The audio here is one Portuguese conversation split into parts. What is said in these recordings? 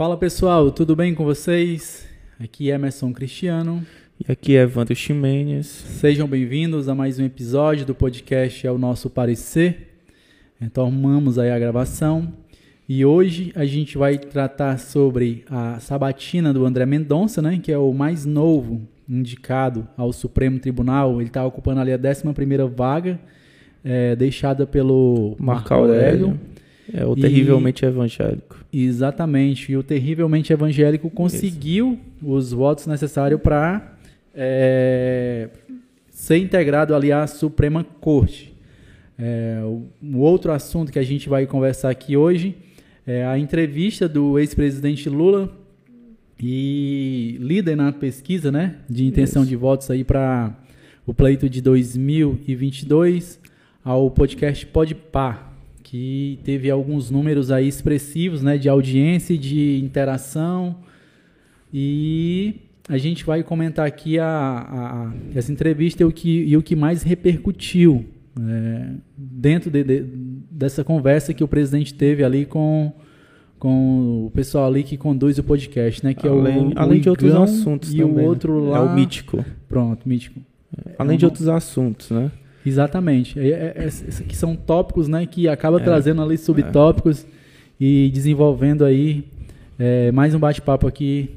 Fala pessoal, tudo bem com vocês? Aqui é Emerson Cristiano. E aqui é Evandro Ximenes. Sejam bem-vindos a mais um episódio do podcast É o Nosso Parecer. Então arrumamos aí a gravação e hoje a gente vai tratar sobre a sabatina do André Mendonça, né, que é o mais novo indicado ao Supremo Tribunal. Ele está ocupando ali a 11ª vaga, é, deixada pelo Marco Aurélio. É o terrivelmente e, evangélico. Exatamente. E o terrivelmente evangélico conseguiu Isso. os votos necessários para é, ser integrado ali à Suprema Corte. É, o outro assunto que a gente vai conversar aqui hoje é a entrevista do ex-presidente Lula e líder na pesquisa, né, de intenção Isso. de votos aí para o pleito de 2022 ao podcast Podpar que teve alguns números aí expressivos, né, de audiência, de interação e a gente vai comentar aqui a, a, essa entrevista e o que, e o que mais repercutiu é, dentro de, de, dessa conversa que o presidente teve ali com, com o pessoal ali que conduz o podcast, né? Que além, é o, além o de outros assuntos e também, o né? outro né? lá é o mítico. Pronto, mítico. Além é de outros assuntos, né? Exatamente. É, é, é, esses aqui são tópicos, né, que acaba é, trazendo ali subtópicos e desenvolvendo aí é, mais um bate-papo aqui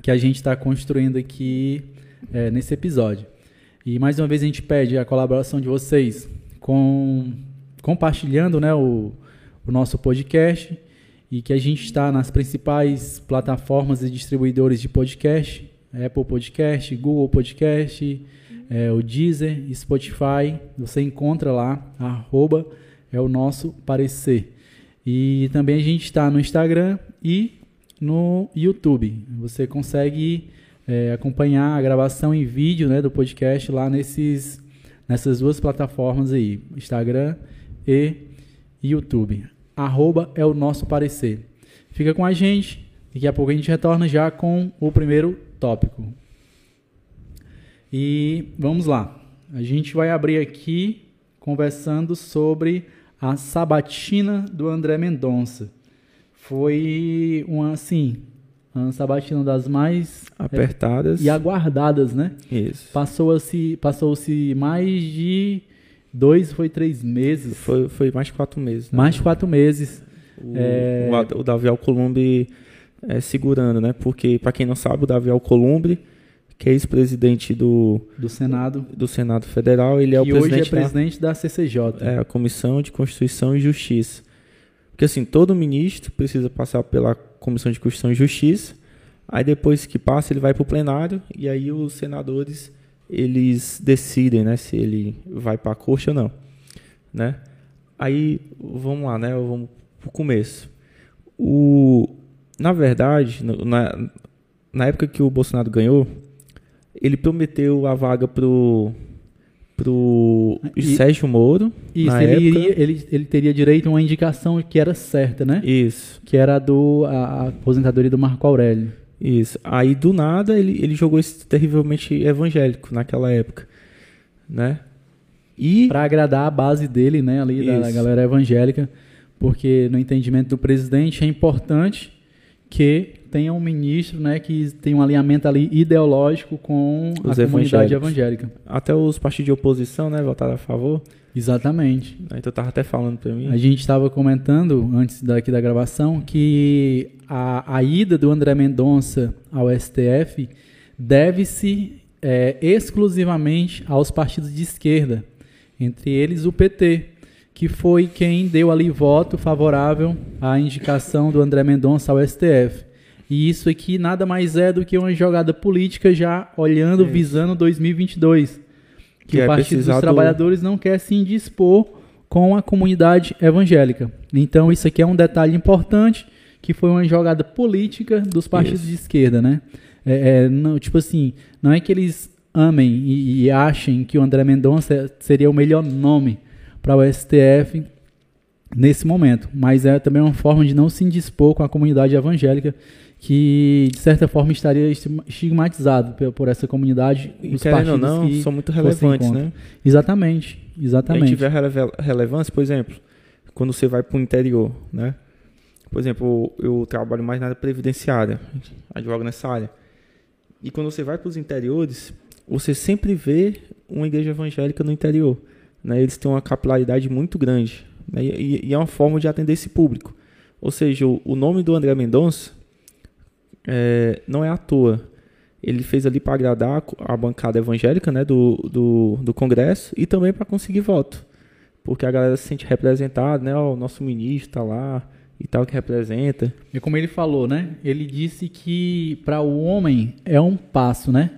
que a gente está construindo aqui é, nesse episódio. E mais uma vez a gente pede a colaboração de vocês com compartilhando, né, o, o nosso podcast e que a gente está nas principais plataformas e distribuidores de podcast, Apple Podcast, Google Podcast, é, o Deezer, Spotify, você encontra lá, arroba, é o nosso parecer. E também a gente está no Instagram e no YouTube. Você consegue é, acompanhar a gravação em vídeo né, do podcast lá nesses, nessas duas plataformas aí, Instagram e YouTube. Arroba é o nosso parecer. Fica com a gente, daqui a pouco a gente retorna já com o primeiro tópico. E vamos lá. A gente vai abrir aqui conversando sobre a sabatina do André Mendonça. Foi uma assim, uma sabatina das mais apertadas é, e aguardadas, né? Isso. Passou-se passou-se mais de dois, foi três meses. Foi, foi mais de quatro meses. Né? Mais de quatro meses. O, é... o, o Davi Alcolumbre é, segurando, né? Porque, para quem não sabe, o Davi Alcolumbre que é ex-presidente do, do Senado do Senado Federal, ele é o presidente hoje é presidente da, da CCJ. É, a Comissão de Constituição e Justiça. Porque assim, todo ministro precisa passar pela Comissão de Constituição e Justiça, aí depois que passa ele vai para o plenário e aí os senadores eles decidem, né, se ele vai para a corte ou não, né? Aí vamos lá, né? Vamos pro começo. O na verdade, na, na época que o Bolsonaro ganhou, ele prometeu a vaga pro pro e, Sérgio Moro. Isso, ele, iria, ele, ele teria direito a uma indicação que era certa, né? Isso. Que era do a, a aposentadoria do Marco Aurélio. Isso. Aí do nada ele, ele jogou esse terrivelmente evangélico naquela época, né? E para agradar a base dele, né, ali Isso. da galera evangélica, porque no entendimento do presidente é importante que tenha um ministro né, que tem um alinhamento ali ideológico com os a comunidade evangélica. Até os partidos de oposição né, votaram a favor. Exatamente. Aí tu estava até falando para mim. A gente estava comentando, antes daqui da gravação, que a, a ida do André Mendonça ao STF deve-se é, exclusivamente aos partidos de esquerda, entre eles o PT, que foi quem deu ali voto favorável à indicação do André Mendonça ao STF. E isso aqui nada mais é do que uma jogada política já olhando, visando 2022. Que, que o é Partido dos Trabalhadores não quer se indispor com a comunidade evangélica. Então isso aqui é um detalhe importante, que foi uma jogada política dos partidos isso. de esquerda, né? É, é, não, tipo assim, não é que eles amem e, e achem que o André Mendonça seria o melhor nome para o STF nesse momento, mas é também uma forma de não se indispor com a comunidade evangélica que de certa forma estaria estigmatizado por essa comunidade. E querendo ou não, são muito relevantes, né? Exatamente, exatamente. E tiver rele relevância, por exemplo, quando você vai para o interior, né? Por exemplo, eu trabalho mais na área previdenciária, advogo nessa área. E quando você vai para os interiores, você sempre vê uma igreja evangélica no interior. Né? Eles têm uma capilaridade muito grande. Né? E, e, é uma forma de atender esse público. Ou seja, o, o nome do André Mendonça é, não é à toa. Ele fez ali para agradar a bancada evangélica né, do, do, do Congresso e também para conseguir voto. Porque a galera se sente representada, né? o nosso ministro está lá e tal, que representa. E como ele falou, né? Ele disse que para o homem é um passo, né?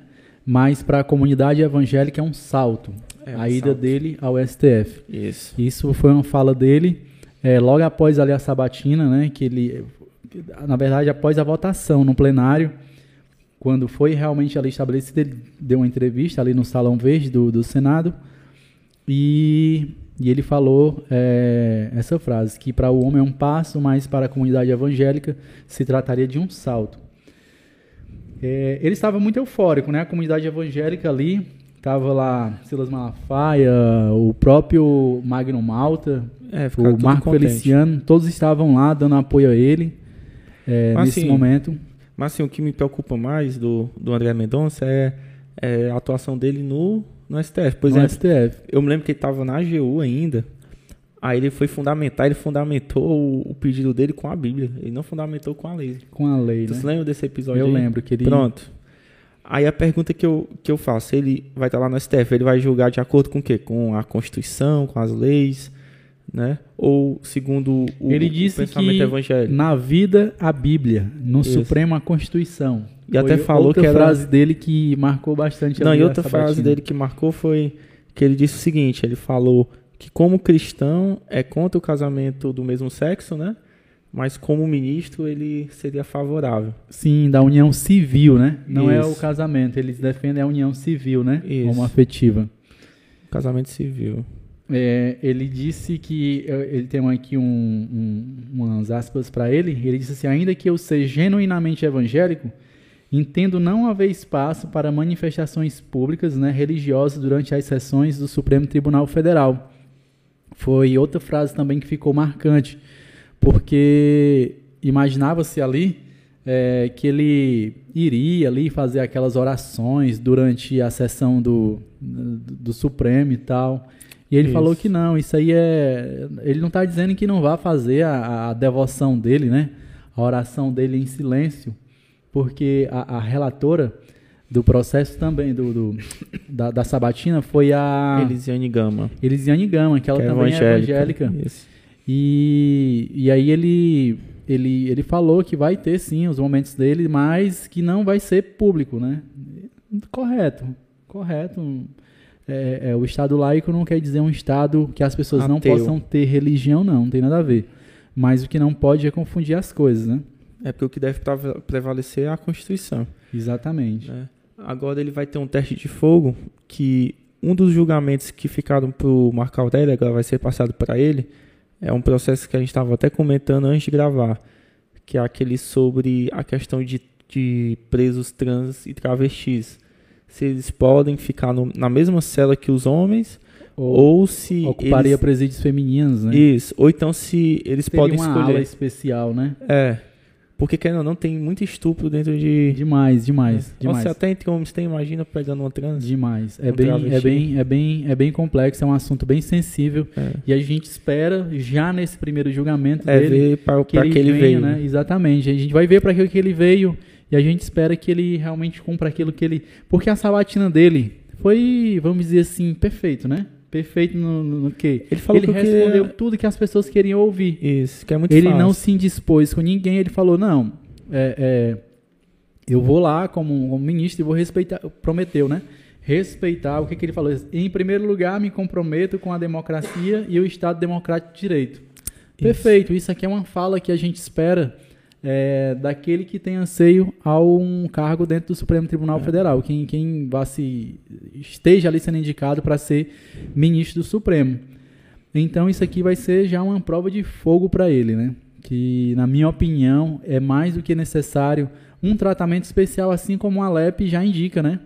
Mas para a comunidade evangélica é um salto. É um a ida salto. dele ao STF. Isso. Isso foi uma fala dele é, logo após ali a sabatina, né? Que ele, na verdade, após a votação no plenário, quando foi realmente ali estabelecido, ele deu uma entrevista ali no Salão Verde do, do Senado e, e ele falou é, essa frase, que para o homem é um passo, mas para a comunidade evangélica se trataria de um salto. É, ele estava muito eufórico, né? A comunidade evangélica ali estava lá Silas Malafaia, o próprio Magno Malta, é, o Marco contente. Feliciano, todos estavam lá dando apoio a ele é, nesse assim, momento. Mas assim, o que me preocupa mais do, do André Mendonça é, é a atuação dele no, no STF. Por no exemplo, STF. eu me lembro que ele estava na AGU ainda, Aí ele foi fundamentar, ele fundamentou o, o, pedido dele com a Bíblia. Ele não fundamentou com a lei. Com a lei, tu né? se lembra desse episódio Eu aí? lembro que ele... Pronto. Aí a pergunta que eu, que eu faço, ele vai estar lá no STF, ele vai julgar de acordo com o quê? Com a Constituição, com as leis, né? Ou segundo o, ele disse o pensamento que evangélico? Na vida, a Bíblia, no Isso. Supremo, a Constituição. E foi até falou que era... frase dele que marcou bastante Não, e outra frase dele que marcou foi que ele disse o seguinte, ele falou que como cristão é contra o casamento do mesmo sexo, né? Mas como ministro ele seria favorável. Sim, da união civil, né? Não Isso. é o casamento, eles defendem a união civil, né? Isso. Como afetiva. Casamento civil. É, ele disse que ele tem aqui um, um, umas aspas para ele. Ele disse assim: ainda que eu seja genuinamente evangélico, entendo não haver espaço para manifestações públicas, né, religiosas durante as sessões do Supremo Tribunal Federal foi outra frase também que ficou marcante, porque imaginava-se ali é, que ele iria ali fazer aquelas orações durante a sessão do, do, do Supremo e tal. E ele isso. falou que não, isso aí é. Ele não está dizendo que não vá fazer a, a, devoção dele, né? A oração dele em silêncio, porque a, a relatora do processo também, do, do da, da, Sabatina, foi a... Elisiane Gama. Elisiane Gama, que ela que é também é evangélica. é evangélica. E, e aí ele, ele, ele falou que vai ter sim os momentos dele, mas que não vai ser público, né? Correto, correto. É, é, o Estado laico não quer dizer um Estado que as pessoas Ateu. não possam ter religião, não, não tem nada a ver. Mas o que não pode é confundir as coisas, né? É porque o que deve prevalecer é a Constituição. Exatamente. É. Agora ele vai ter um teste de fogo que um dos julgamentos que ficaram para o Marco Aurélio, agora vai ser passado para ele, é um processo que a gente estava até comentando antes de gravar, que é aquele sobre a questão de, de presos trans e travestis. Se eles podem ficar no, na mesma cela que os homens, ou, ou se. Ocuparia eles, presídios femininos, né? Isso. Ou então se eles Teria podem uma escolher. Ala especial, né? É. Porque, querendo ou não, tem muito estupro dentro de... Demais, demais, é. demais. Você até entre homens tem, imagina, pegando uma trans. Demais. É, um bem, é, bem, é, bem, é bem complexo, é um assunto bem sensível. É. E a gente espera, já nesse primeiro julgamento é dele... ver para que, ele, ele veio. Né? Exatamente. A gente vai ver para que, que ele veio e a gente espera que ele realmente cumpra aquilo que ele... Porque a sabatina dele foi, vamos dizer assim, perfeito, né? Perfeito no, no, no quê? Ele falou ele que respondeu que... tudo que as pessoas queriam ouvir. Isso, que é muito Ele fácil. não se indispôs com ninguém, ele falou, não, é, é, eu vou lá como, como, ministro e vou respeitar, prometeu, né? Respeitar, o que, que ele falou? Em primeiro lugar, me comprometo com a democracia e o Estado Democrático de Direito. Isso. Perfeito, isso aqui é uma fala que a gente espera é, daquele que tem anseio a um cargo dentro do Supremo Tribunal é. Federal, quem, quem vá se, esteja ali sendo indicado para ser ministro do Supremo. Então isso aqui vai ser já uma prova de fogo para ele, né? Que, na minha opinião, é mais do que necessário um tratamento especial, assim como a LEP já indica, né?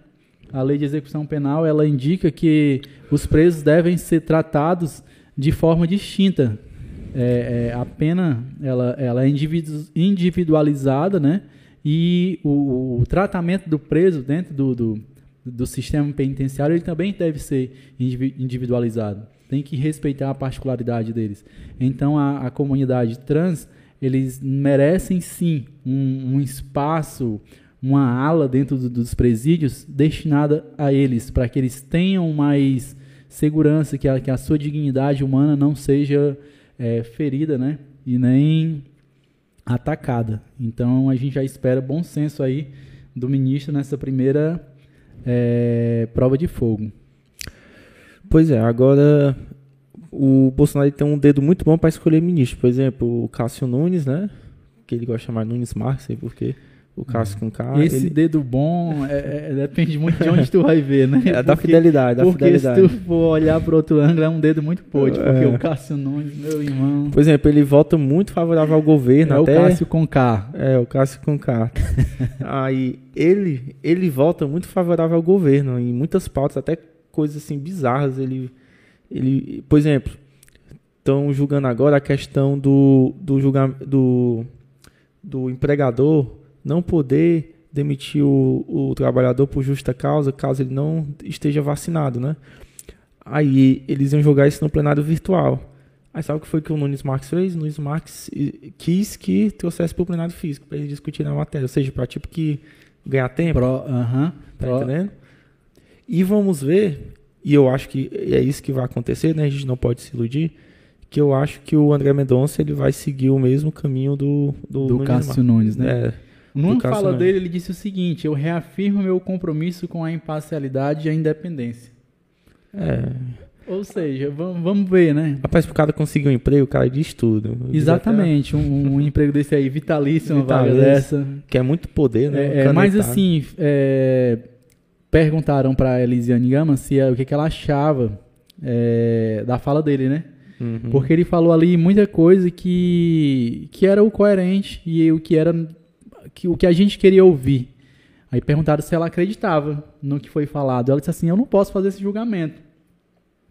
A Lei de Execução Penal, ela indica que os presos devem ser tratados de forma distinta é, é, a pena ela, ela é individualizada, né? E o, o, tratamento do preso dentro do, do, do sistema penitenciário ele também deve ser individualizado. Tem que respeitar a particularidade deles. Então a, a comunidade trans eles merecem sim um, um espaço, uma ala dentro do, dos presídios destinada a eles, para que eles tenham mais segurança, que a, que a sua dignidade humana não seja é, ferida, né? E nem atacada. Então a gente já espera bom senso aí do ministro nessa primeira é, prova de fogo. Pois é, agora o Bolsonaro tem um dedo muito bom para escolher ministro. Por exemplo, o Cássio Nunes, né? Que ele gosta de chamar Nunes Marques, sei por quê. O Cássio com K. Esse ele... dedo bom é, é, depende muito de onde tu vai ver, né? É porque, da fidelidade, da porque fidelidade. se tu for olhar para outro ângulo, é um dedo muito podre. É. Porque o Cássio Nunes, meu irmão. Por exemplo, ele vota muito favorável ao governo. É até... o Cássio com K. É, o Cássio com K. Aí, ele, ele vota muito favorável ao governo. Em muitas pautas, até coisas assim bizarras. Ele, ele por exemplo, estão julgando agora a questão do, do, julgamento, do, do empregador não poder demitir o, o trabalhador por justa causa, caso ele não esteja vacinado, né? Aí eles iam jogar isso no plenário virtual. Aí sabe o que foi que o Nunes Marques fez? O Nunes Marques quis que trouxesse para o plenário físico, para eles discutirem a matéria. Ou seja, para tipo que ganhar tempo. Pro, uh -huh, tá pro... entendendo? E vamos ver, e eu acho que é isso que vai acontecer, né? A gente não pode se iludir, que eu acho que o André Mendonça ele vai seguir o mesmo caminho do Do, do Cássio Nunes, né? É, numa fala dele, ele disse o seguinte: Eu reafirmo meu compromisso com a imparcialidade e a independência. É. Ou seja, vamos, vamos ver, né? Rapaz, pro cara conseguir um emprego, o cara diz tudo. Exatamente, um, um emprego desse aí, vitalício, uma vaga dessa. Que é muito poder, né? É, é, mas assim, é, perguntaram pra Elisiane Gama se, o que, que ela achava é, da fala dele, né? Uhum. Porque ele falou ali muita coisa que, que era o coerente e o que era que, o que a gente queria ouvir. Aí perguntaram se ela acreditava no que foi falado. Ela disse assim: Eu não posso fazer esse julgamento.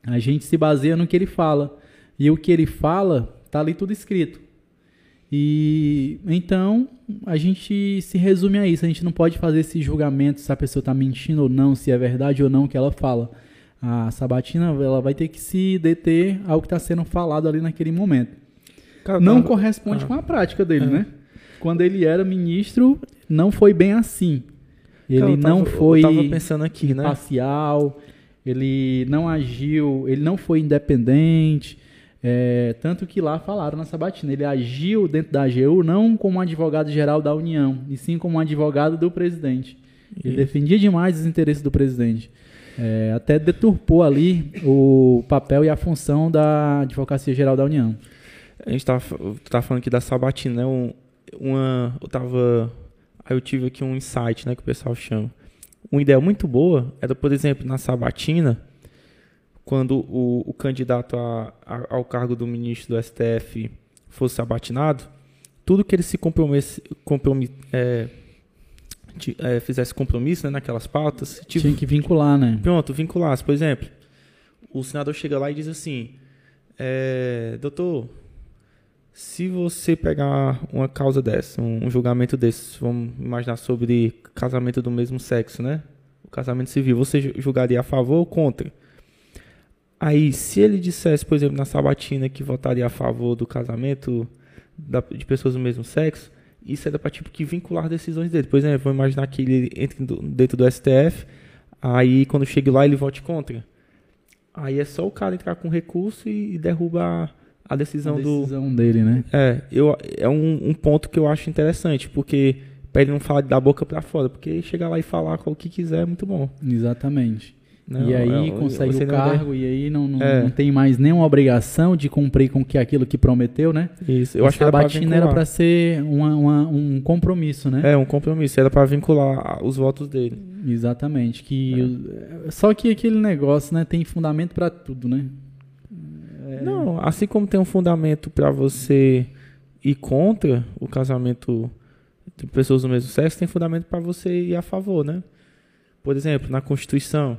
A gente se baseia no que ele fala. E o que ele fala, está ali tudo escrito. E então a gente se resume a isso. A gente não pode fazer esse julgamento se a pessoa está mentindo ou não, se é verdade ou não o que ela fala. A sabatina ela vai ter que se deter ao que está sendo falado ali naquele momento. Cara, não corresponde ah, com a prática dele, é. né? Quando ele era ministro, não foi bem assim. Ele tava, não foi pensando aqui, né? parcial, ele não agiu, ele não foi independente. É, tanto que lá falaram na Sabatina, ele agiu dentro da AGU não como advogado-geral da União, e sim como advogado do presidente. Ele defendia demais os interesses do presidente. É, até deturpou ali o papel e a função da Advocacia Geral da União. A gente estava tá falando aqui da Sabatina, né? Um, uma. Eu tava. Aí eu tive aqui um insight, né, que o pessoal chama. Uma ideia muito boa era, por exemplo, na sabatina, quando o, o candidato a, a, ao cargo do ministro do STF fosse sabatinado, tudo que ele se comprometesse, compromet, é, é, fizesse compromisso né, naquelas pautas. Tipo, Tinha que vincular, né? Pronto, vinculasse. Por exemplo, o senador chega lá e diz assim: é, Doutor, se você pegar uma causa dessa, um, julgamento desse, vamos imaginar sobre casamento do mesmo sexo, né? O casamento civil, você julgaria a favor ou contra? Aí, se ele dissesse, por exemplo, na sabatina que votaria a favor do casamento de pessoas do mesmo sexo, isso era para tipo que vincular decisões dele. Por exemplo, vamos imaginar que ele entre dentro do STF, aí quando chega lá ele vote contra. Aí é só o cara entrar com recurso e derrubar a decisão, a decisão do, dele, né? É, eu, é um, um ponto que eu acho interessante, porque para ele não falar da boca para fora, porque chegar lá e falar com o que quiser é muito bom. Exatamente. Não, e aí é, consegue o cargo e aí não, não, é. não, tem mais nenhuma obrigação de cumprir com que aquilo que prometeu, né? Isso. Eu acho que a batina era para ser uma, uma, um compromisso, né? É, um compromisso. Era para vincular os votos dele. Exatamente. Que é. Só que aquele negócio, né, tem fundamento para tudo, né? É... Não, assim como tem um fundamento para você ir contra o casamento de pessoas do mesmo sexo, tem fundamento para você ir a favor, né? Por exemplo, na Constituição,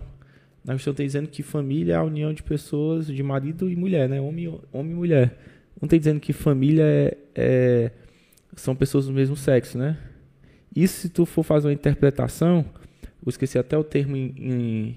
na Constituição tem dizendo que família é a união de pessoas, de marido e mulher, né? Homem, homem e mulher. não tem dizendo que família é, é, são pessoas do mesmo sexo, né? Isso se tu for fazer uma interpretação, eu esqueci até o termo em, em,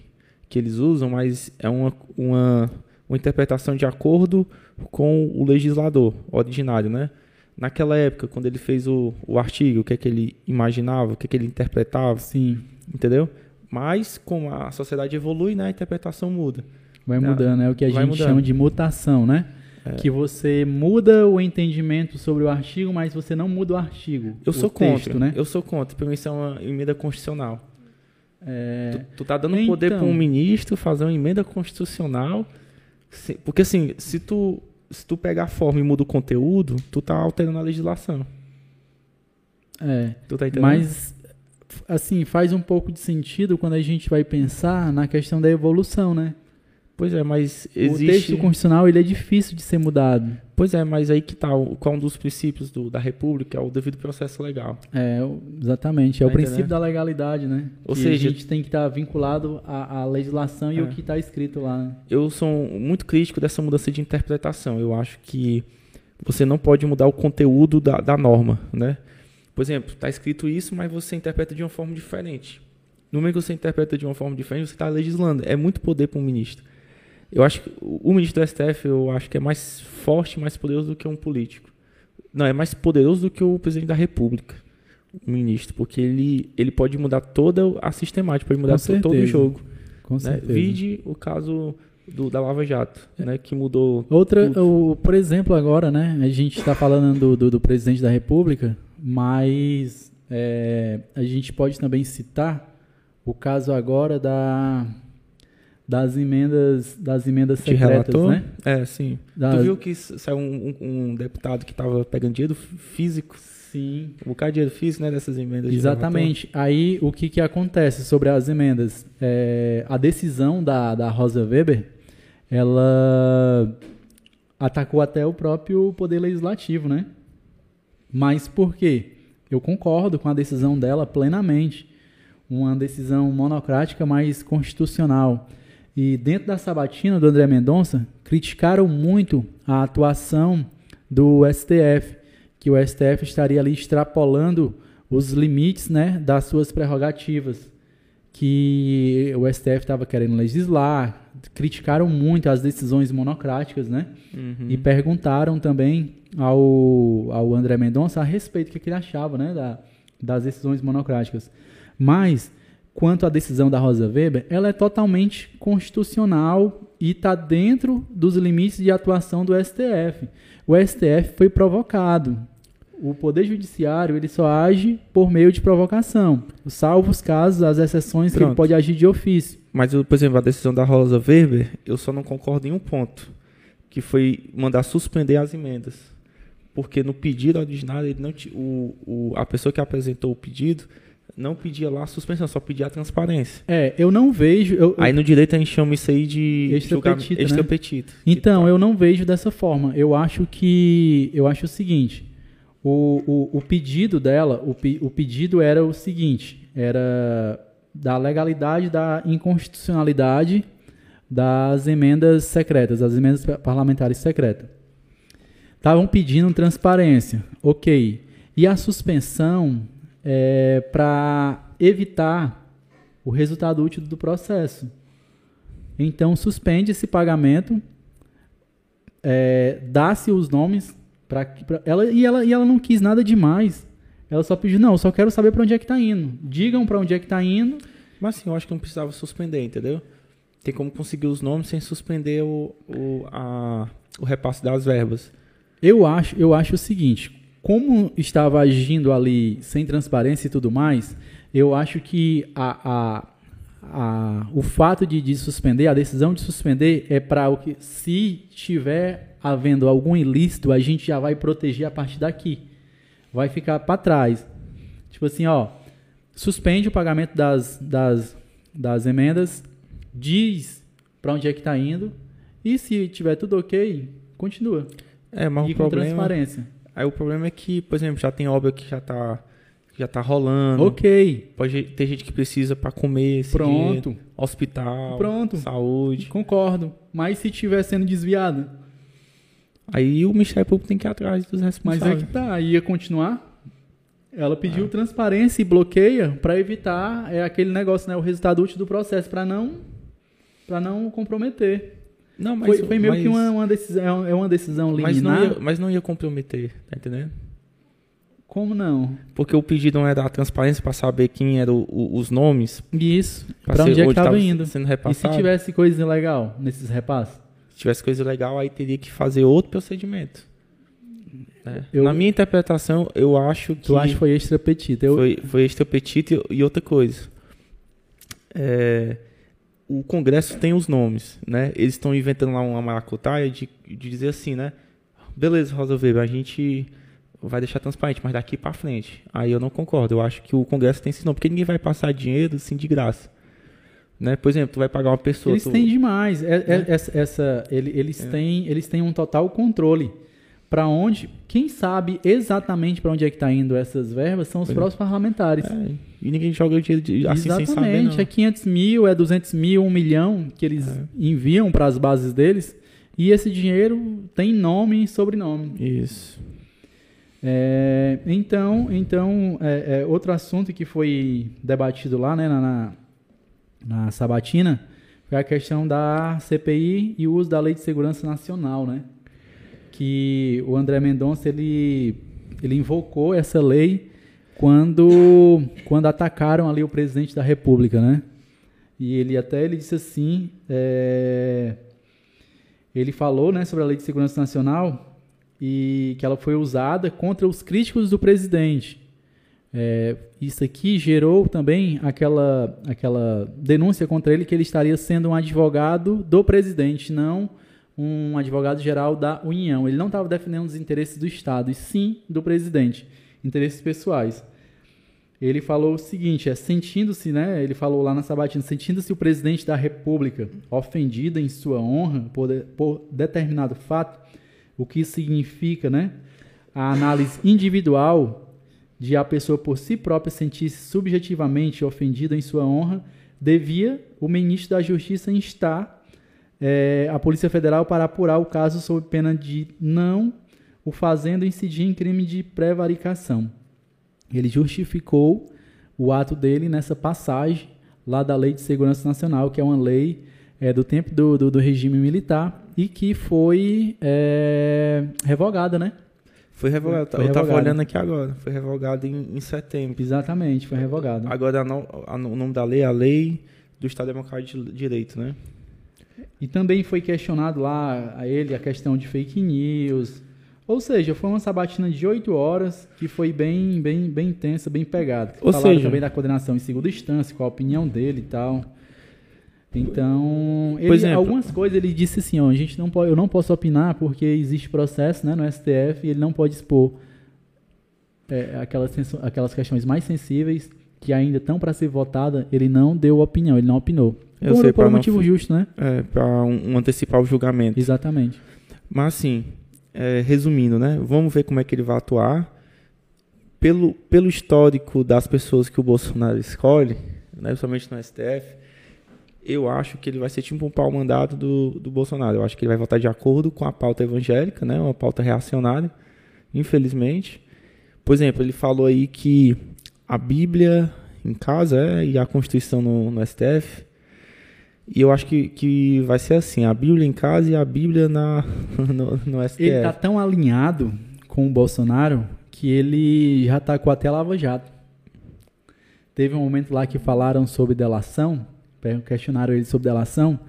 que eles usam, mas é uma, uma, uma interpretação de acordo com o legislador originário, né? Naquela época, quando ele fez o, o artigo, o que é que ele imaginava, o que é que ele interpretava, Sim. entendeu? Mas, como a sociedade evolui, né, a interpretação muda. Vai mudando, é o que a Vai gente mudando. chama de mutação, né? É. Que você muda o entendimento sobre o artigo, mas você não muda o artigo. Eu sou texto, contra, né? eu sou contra. Mim isso é uma emenda constitucional. É, Tu, tu tá dando poder Então. para um ministro fazer uma emenda constitucional, se- porque assim, se tu se tu pegar a forma e muda o conteúdo, tu tá alterando a legislação. é. Tu tá entendendo? Mas, assim, faz um pouco de sentido quando a gente vai pensar na questão da evolução, né? Pois é, mas O existe texto constitucional, ele é difícil de ser mudado. Pois é, mas aí que tá, o- qual é um dos princípios do- da República é o devido processo legal. É, o- exatamente. É o Tá princípio da legalidade, né? Ou que seja- a gente tem que estar vinculado à, à legislação e É. o que está escrito lá. né? Eu sou muito crítico dessa mudança de interpretação. Eu acho que você não pode mudar o conteúdo da, da norma, né? Por exemplo, está escrito isso, mas você interpreta de uma forma diferente. No momento que você interpreta de uma forma diferente, você está legislando. É muito poder para um ministro. Eu acho que o o ministro do STF, eu acho que é mais forte, mais poderoso do que um político. Não, é mais poderoso do que o presidente da República, o ministro, porque ele, ele pode mudar toda a sistemática, pode mudar Com to- todo o jogo. Com Né? certeza. Vide o caso do, da Lava Jato, né? Que mudou. Outra, tudo. o, por exemplo, agora, né? A gente está falando do, do, do presidente da República, mas é, a gente pode também citar o caso agora da, das emendas, das emendas Te secretas, relatou? né? É, sim. Das- Tu viu que saiu um, um- um deputado que estava pegando dinheiro físico, Sim. um bocado de dinheiro físico, né? Dessas emendas. de Exatamente. Aí o que, que acontece sobre as emendas? É, a decisão da, da Rosa Weber, ela atacou até o próprio Poder Legislativo, né? Mas por quê? Eu concordo com a decisão dela plenamente. Uma decisão monocrática, mas constitucional. E dentro da sabatina do André Mendonça, criticaram muito a atuação do STF, que o STF estaria ali extrapolando os limites né, das suas prerrogativas, que o STF estava querendo legislar, criticaram muito as decisões monocráticas, né? Uhum. E perguntaram também ao, ao André Mendonça a respeito do que, ele achava né, da, das decisões monocráticas. Mas, quanto à decisão da Rosa Weber, ela é totalmente constitucional e está dentro dos limites de atuação do STF. O STF foi provocado. O Poder Judiciário ele só age por meio de provocação, salvo os casos, as exceções que ele Pronto. pode agir de ofício. Mas, por exemplo, a decisão da Rosa Weber, eu só não concordo em um ponto, que foi mandar suspender as emendas. Porque no pedido originário, ele não o, o, a pessoa que apresentou o pedido não pedia lá a suspensão, só pedia a transparência. É, eu não vejo. eu- Aí no direito a gente chama isso aí de Extra julgamento- petita, né? extra petita. Então, eu não vejo dessa forma. Eu acho que. Eu acho o seguinte. O, o, o pedido dela, o, o pedido era o seguinte: era da legalidade, da inconstitucionalidade das emendas secretas, das emendas pa- parlamentares secretas. Estavam pedindo transparência, ok. E a suspensão é para evitar o resultado útil do processo. Então, suspende esse pagamento, é, dá-se os nomes para ela e ela e ela não quis nada demais. Ela só pediu, não, eu só quero saber para onde é que está indo. Digam para onde é que está indo. Mas assim, eu acho que não precisava suspender, entendeu? Tem como conseguir os nomes sem suspender o, o, a, o repasse das verbas. Eu acho, eu acho o seguinte, como estava agindo ali sem transparência e tudo mais, eu acho que a, a, a, o fato de, de suspender, a decisão de suspender é para o que, se tiver havendo algum ilícito, a gente já vai proteger a partir daqui. Vai ficar para trás. Tipo assim, ó, suspende o pagamento das, das, das emendas, diz para onde é que está indo, e se tiver tudo ok, continua. É, mas e o com problema. transparência. Aí o problema é que, por exemplo, já tem obra que já tá, já tá rolando. Ok, Pode ter gente que precisa para comer esse dinheiro. pronto, Hospital, Pronto. saúde. concordo. Mas se estiver sendo desviado, Aí o Ministério Público tem que ir atrás dos responsáveis. Mas é que tá, ia continuar. Ela pediu ah. transparência e bloqueia para evitar é aquele negócio, né, o resultado útil do processo, para não para não comprometer. Não, mas foi, foi meio mas, que uma, uma, decisão, é uma decisão liminar. Mas não, ia, mas não ia comprometer, tá entendendo? Como não? Porque o pedido não é dar transparência para saber quem eram os nomes. Isso. Para onde é que estava indo? Sendo repassado. E se tivesse coisa ilegal nesses repasses? Se tivesse coisa legal, aí teria que fazer outro procedimento. É. Eu, Na minha interpretação, eu acho que. Tu acha que foi extra petita? Eu... Foi, foi extra petita e, e outra coisa. É, o Congresso tem os nomes, né? Eles estão inventando lá uma maracutaia de, de dizer assim, né? Beleza, Rosa Weber, a gente vai deixar transparente, mas daqui para frente. Aí eu não concordo. Eu acho que o Congresso tem esse nome, porque ninguém vai passar dinheiro assim de graça. Né? Por exemplo, tu vai pagar uma pessoa. Eles tu... têm demais. É, é, essa, essa, eles, é. têm, eles têm um total controle para onde, quem sabe exatamente para onde é que está indo essas verbas são os pois é. próprios parlamentares. É, e ninguém joga o dinheiro assim exatamente, sem saber, não. é 500 mil, é 200 mil, 1 milhão que eles é. enviam para as bases deles e esse dinheiro tem nome e sobrenome. Isso. É, então, então é, é, outro assunto que foi debatido lá né, na, na Sabatina foi a questão da CPI e o uso da Lei de Segurança Nacional, né? Que o André Mendonça ele, ele invocou essa lei quando, quando atacaram ali o presidente da República, né? E ele até ele disse assim, é, ele falou, né, sobre a Lei de Segurança Nacional e que ela foi usada contra os críticos do presidente. É, isso aqui gerou também aquela, aquela denúncia contra ele que ele estaria sendo um advogado do presidente, não um advogado-geral da União. Ele não estava defendendo os interesses do Estado, e sim do presidente, interesses pessoais. Ele falou o seguinte, é sentindo-se, né, ele falou lá na Sabatina, sentindo-se o presidente da República ofendido em sua honra por, por determinado fato, o que significa, né, a análise individual de a pessoa por si própria sentir-se subjetivamente ofendida em sua honra, devia o ministro da Justiça instar é, a Polícia Federal para apurar o caso sob pena de não o fazendo incidir em crime de prevaricação. Ele justificou o ato dele nessa passagem lá da Lei de Segurança Nacional, que é uma lei é, do tempo do, do, do, regime militar e que foi é, revogada, né? Foi revogado. Foi eu estava olhando aqui agora. Foi revogado em, em, setembro. Exatamente, foi revogado. Agora o nome da lei é a Lei do Estado Democrático de Direito, né? E também foi questionado lá a ele a questão de fake news. Ou seja, foi uma sabatina de oito horas que foi bem, bem, bem intensa, bem pegada. Ou Falaram seja, também da coordenação em segunda instância, qual a opinião dele e tal. Então, ele, algumas coisas ele disse assim, ó, a gente não pode, eu não posso opinar porque existe processo, né, no STF e ele não pode expor é, aquelas, aquelas questões mais sensíveis que ainda estão para ser votada, ele não deu opinião, ele não opinou. Eu por, sei, por um motivo não, justo, né? É, para um, um, antecipar o julgamento. Exatamente. Mas assim, é, resumindo, né? Vamos ver como é que ele vai atuar. Pelo, pelo histórico das pessoas que o Bolsonaro escolhe, né, principalmente no STF, eu acho que ele vai ser tipo um pau mandado do, do Bolsonaro. Eu acho que ele vai votar de acordo com a pauta evangélica, né? Uma pauta reacionária, infelizmente. Por exemplo, ele falou aí que a Bíblia em casa é, e a Constituição no, no STF e eu acho que, que vai ser assim, a Bíblia em casa e a Bíblia na, no, no STF. Ele está tão alinhado com o Bolsonaro que ele já está com até Lava Jato. Teve um momento lá que falaram sobre delação, questionaram ele sobre delação,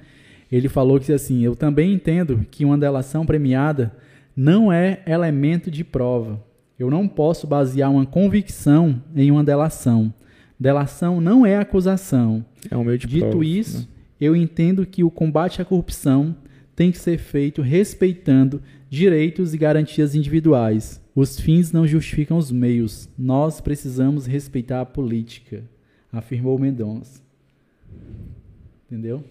ele falou que assim, eu também entendo que uma delação premiada não é elemento de prova. Eu não posso basear uma convicção em uma delação. Delação não é acusação. É um meio de Dito prova, isso, né? Eu entendo que o combate à corrupção tem que ser feito respeitando direitos e garantias individuais. Os fins não justificam os meios. Nós precisamos respeitar a política, afirmou Mendonça. Entendeu?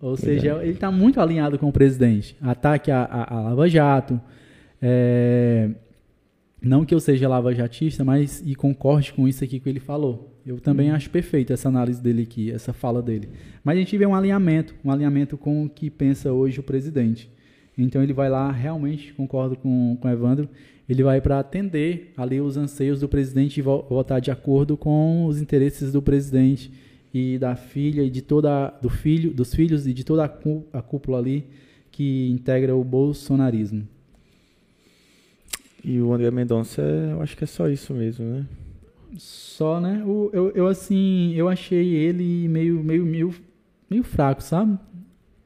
Ou seja, ele está muito alinhado com o presidente. Ataque a, a, a Lava Jato. É, não que eu seja lava-jatista, mas e concorde com isso aqui que ele falou. Eu também uhum. acho perfeito essa análise dele aqui, essa fala dele. Mas a gente vê um alinhamento, um alinhamento com o que pensa hoje o presidente. Então ele vai lá, realmente concordo com, com o Evandro, ele vai para atender ali os anseios do presidente e votar de acordo com os interesses do presidente e da filha e de toda do filho, dos filhos e de toda a cúpula ali que integra o bolsonarismo. E o André Mendonça, eu acho que é só isso mesmo, né? Só, né? O, eu, eu, assim, eu achei ele meio, meio, meio, meio fraco, sabe?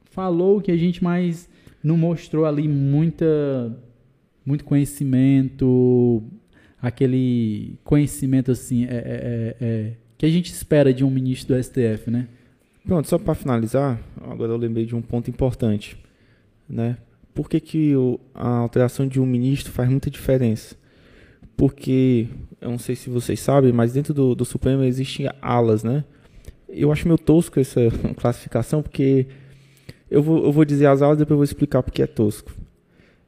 Falou que a gente mais não mostrou ali muita, muito conhecimento, aquele conhecimento, assim, é, é, é, é que a gente espera de um ministro do STF, né? Pronto, só para finalizar, agora eu lembrei de um ponto importante, né? Por que, que o, a alteração de um ministro faz muita diferença? Porque, eu não sei se vocês sabem, mas dentro do, do Supremo existem alas, né? Eu acho meio tosco essa classificação, porque eu vou, eu vou dizer as alas e depois eu vou explicar porque é tosco.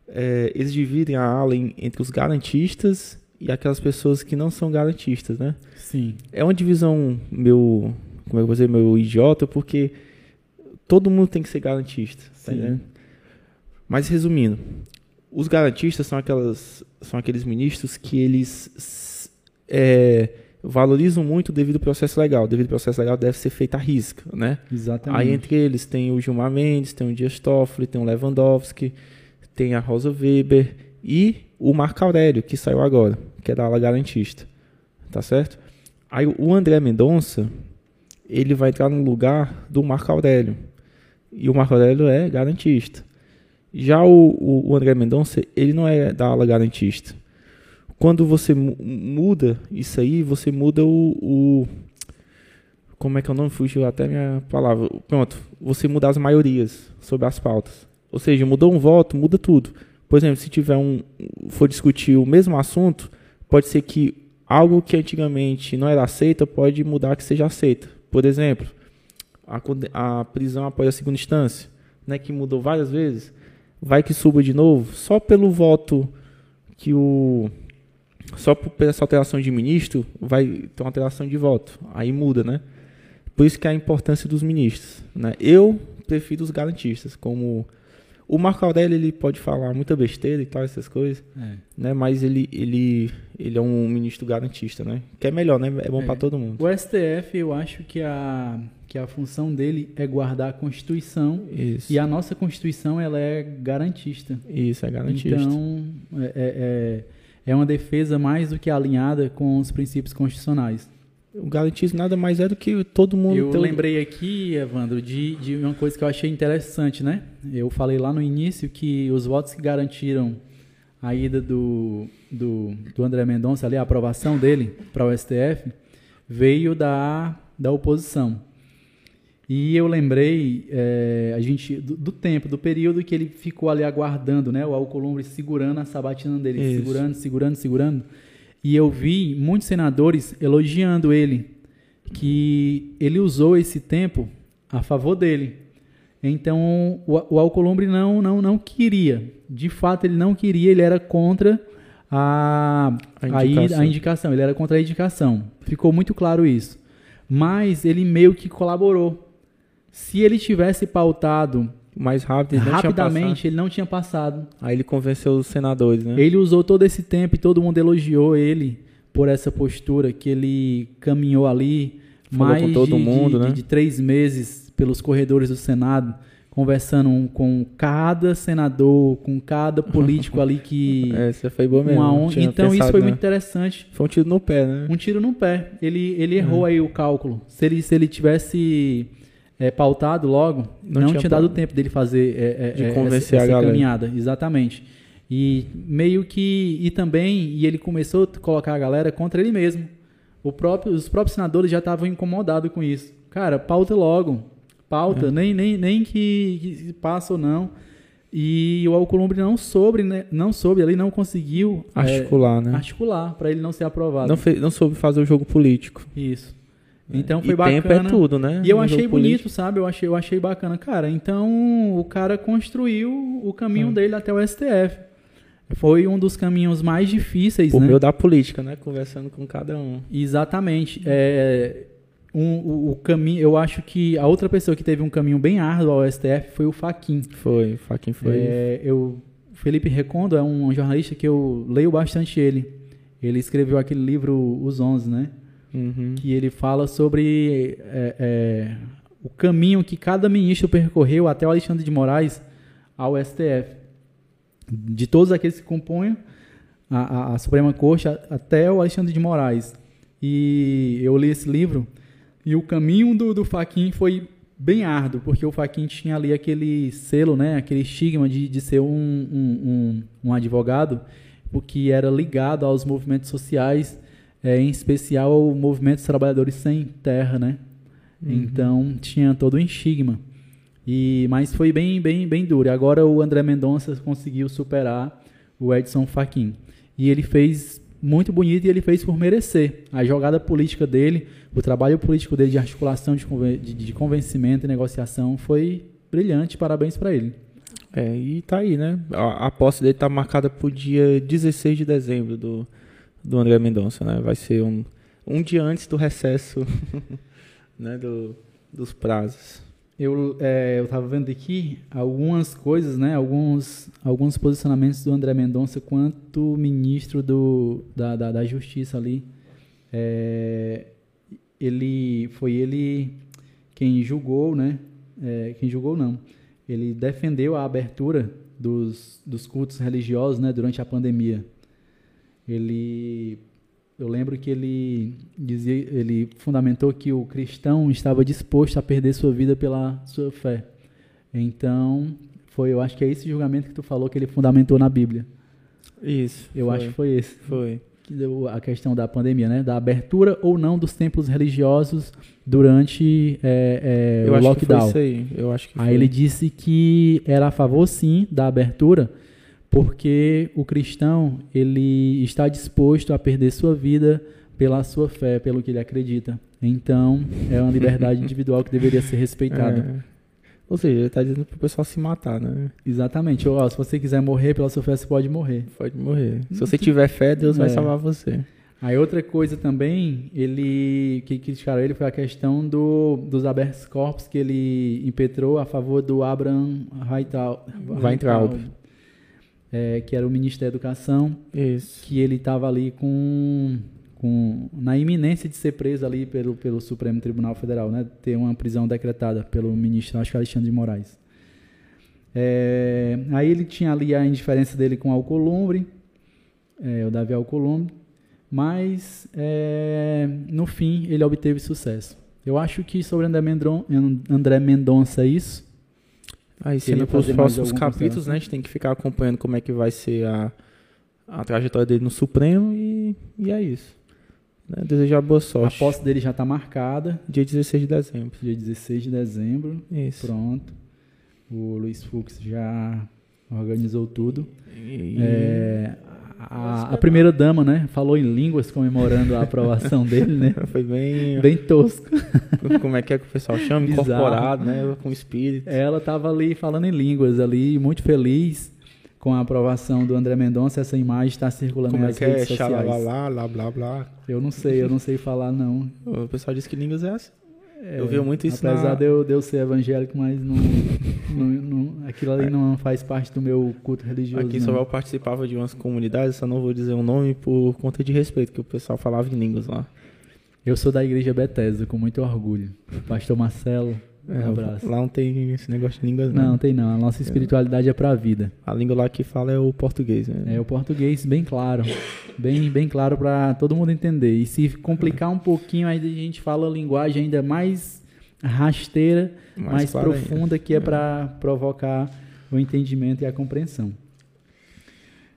É, eles dividem a ala em, entre os garantistas e aquelas pessoas que não são garantistas, né? Sim. É uma divisão meu, como é que eu vou dizer, meu idiota, porque todo mundo tem que ser garantista, tá Sim. Mas resumindo, os garantistas são aquelas são aqueles ministros que eles é, valorizam muito devido ao processo legal. Devido ao processo legal deve ser feita a risca, né? Exatamente. Aí entre eles tem o Gilmar Mendes, tem o Dias Toffoli, tem o Lewandowski, tem a Rosa Weber e o Marco Aurélio, que saiu agora, que é da ala garantista. Tá certo? Aí o André Mendonça, ele vai entrar no lugar do Marco Aurélio. E o Marco Aurélio é garantista. Já o, o, André Mendonça, ele não é da ala garantista. Quando você muda isso aí, você muda o, o como é que é o nome? Fugiu até minha palavra. Pronto, você muda as maiorias sobre as pautas. Ou seja, mudou um voto, muda tudo. Por exemplo, se tiver um for discutir o mesmo assunto, pode ser que algo que antigamente não era aceito pode mudar que seja aceito. Por exemplo, a, a prisão após a segunda instância, né, que mudou várias vezes vai que suba de novo, só pelo voto que o. Só por essa alteração de ministro, vai ter uma alteração de voto. Aí muda, né? Por isso que é a importância dos ministros. Né? Eu prefiro os garantistas, como. O Marco Aurélio ele pode falar muita besteira e tal, essas coisas, é. né? Mas ele, ele, ele é um ministro garantista, né? Que é melhor, né? É bom é. para todo mundo. O STF, eu acho que a que a função dele é guardar a Constituição Isso. e a nossa Constituição ela é garantista. Isso, é garantista. Então, é, é, é, é uma defesa mais do que alinhada com os princípios constitucionais. O garantismo nada mais é do que todo mundo... Eu lembrei aqui, Evandro, de, de uma coisa que eu achei interessante, né? Eu falei lá no início que os votos que garantiram a ida do, do, do André Mendonça, ali, a aprovação dele para o STF, veio da, da oposição. E eu lembrei é, a gente do, do, tempo, do período que ele ficou ali aguardando, né? O Alcolumbre segurando a sabatina dele, Isso. segurando, segurando, segurando. E eu vi muitos senadores elogiando ele, que ele usou esse tempo a favor dele. Então o, o Alcolumbre não, não, não queria, de fato ele não queria, ele era contra a, a, indicação. a, a indicação, ele era contra a indicação. Ficou muito claro isso. Mas ele meio que colaborou se ele tivesse pautado mais rápido, ele rapidamente, ele não tinha passado. Aí ele convenceu os senadores, né? Ele usou todo esse tempo e todo mundo elogiou ele por essa postura que ele caminhou ali Falou mais com todo de, mundo, de, né? de, de três meses pelos corredores do Senado, conversando com cada senador, com cada político ali que. É, isso foi bom mesmo. On... Então isso foi né? muito interessante. Foi um tiro no pé, né? Um tiro no pé. Ele, ele errou é. aí o cálculo. Se ele, se ele tivesse é, pautado logo, não, não tinha, tinha dado tempo dele fazer é, é, de é, convencer essa, essa caminhada. Exatamente. E meio que. E também. E ele começou a colocar a galera contra ele mesmo. O próprio, os próprios senadores já estavam incomodados com isso. Cara, pauta logo. Pauta, é. nem, nem, nem que, que passa ou não. E o Alcolumbre não soube, né, não soube, ele não conseguiu articular, é, né? Articular para ele não ser aprovado. Não, fez, não soube fazer o jogo político. Isso. Então foi e bacana. tempo é tudo, né? E eu achei bonito, político. sabe? Eu achei, eu achei bacana. Cara, então o cara construiu o caminho hum. dele até o STF. Foi um dos caminhos mais difíceis, o né? meu da política, né? Conversando com cada um. Exatamente. É, um, o, o caminho, eu acho que a outra pessoa que teve um caminho bem árduo ao STF foi o Faquin. Foi, o Faquin foi. É, eu, Felipe Recondo é um jornalista que eu leio bastante ele. Ele escreveu aquele livro Os Onze, né? Uhum. Que ele fala sobre é, é, o caminho que cada ministro percorreu até o Alexandre de Moraes ao STF. De todos aqueles que compõem a, a, a Suprema Corte a, até o Alexandre de Moraes. E eu li esse livro e o caminho do, do Faquin foi bem árduo, porque o Faquin tinha ali aquele selo, né, aquele estigma de, de ser um, um, um, um advogado que era ligado aos movimentos sociais, é, em especial ao movimento dos trabalhadores sem terra, né? Uhum. Então tinha todo o estigma. E, mas foi bem, bem, bem duro. E agora o André Mendonça conseguiu superar o Edson Fachin. E ele fez muito bonito e ele fez por merecer. A jogada política dele, o trabalho político dele de articulação, de, de, de convencimento e negociação foi brilhante. Parabéns para ele. É, e tá aí, né? A, a posse dele tá marcada pro dia 16 de dezembro do, do André Mendonça, né? Vai ser um, um dia antes do recesso né? do, dos prazos. Eu é, eu estava vendo aqui algumas coisas, né? Alguns alguns posicionamentos do André Mendonça quanto ministro do, da, da, da Justiça ali. É, ele foi ele quem julgou, né? É, quem julgou não. Ele defendeu a abertura dos, dos cultos religiosos, né? Durante a pandemia. Ele eu lembro que ele dizia, ele fundamentou que o cristão estava disposto a perder sua vida pela sua fé. Então, foi, eu acho que é esse julgamento que tu falou que ele fundamentou na Bíblia. Isso. Eu foi. acho que foi esse. Foi. A questão da pandemia, né? Da abertura ou não dos templos religiosos durante é, é, eu o acho lockdown. Que foi isso aí. Eu acho que aí foi. ele disse que era a favor, sim, da abertura, porque o cristão ele está disposto a perder sua vida pela sua fé, pelo que ele acredita. Então, é uma liberdade individual que deveria ser respeitada. É. Ou seja, ele está dizendo para o pessoal se matar, né? Exatamente. Ou, ó, se você quiser morrer pela sua fé, você pode morrer. Pode morrer. Se você tiver fé, Deus vai É. salvar você. Aí outra coisa também, ele que criticaram ele foi a questão do, dos habeas corpus que ele impetrou a favor do Abraham Weintraub, Weintraub. É, que era o ministro da Educação, Isso. que ele estava ali com, com na iminência de ser preso ali pelo, pelo Supremo Tribunal Federal, né? Ter uma prisão decretada pelo ministro, acho que Alexandre de Moraes. É, aí ele tinha ali a indiferença dele com Alcolumbre, é, o Davi Alcolumbre, mas é, no fim ele obteve sucesso. Eu acho que sobre André, Mendron, André Mendonça é isso. Aí, sendo para os próximos capítulos, né? A gente tem que ficar acompanhando como é que vai ser a, a trajetória dele no Supremo e, e é isso. Né? Desejar boa A sorte. posse dele já está marcada, Dia 16 de dezembro. dia 16 de dezembro. Isso. Pronto. O Luiz Fux já organizou tudo. E- É, a, a primeira dama, né? Falou em línguas comemorando a aprovação dele, né? Foi bem. Bem tosco. Como é que é que o pessoal chama? Bizarro. Incorporado, né? Com espírito. Ela estava ali falando em línguas ali, muito feliz com a aprovação do André Mendonça. Essa imagem está circulando Como é nas que redes é? sociais. Lá, blá, blá. Eu não sei, eu não sei falar não. O pessoal diz que línguas é essa. É, Eu vi muito isso Apesar na- de, eu, de eu ser evangélico, mas não, não- aquilo ali não faz parte do meu culto religioso. Aqui em. Sobral eu participava de umas comunidades, só não vou dizer o nome por conta de respeito, que o pessoal falava em línguas lá. Eu sou da igreja Bethesda, com muito orgulho. Pastor Marcelo, um É, abraço. Lá não tem esse negócio de línguas, Não, não. tem não. A nossa espiritualidade é pra vida. A língua lá que fala é o português, né? É o português bem claro. Bem, bem claro pra todo mundo entender. E se complicar um pouquinho, aí a gente fala a linguagem ainda mais rasteira, mais, ainda. profunda, que é pra provocar o entendimento e a compreensão.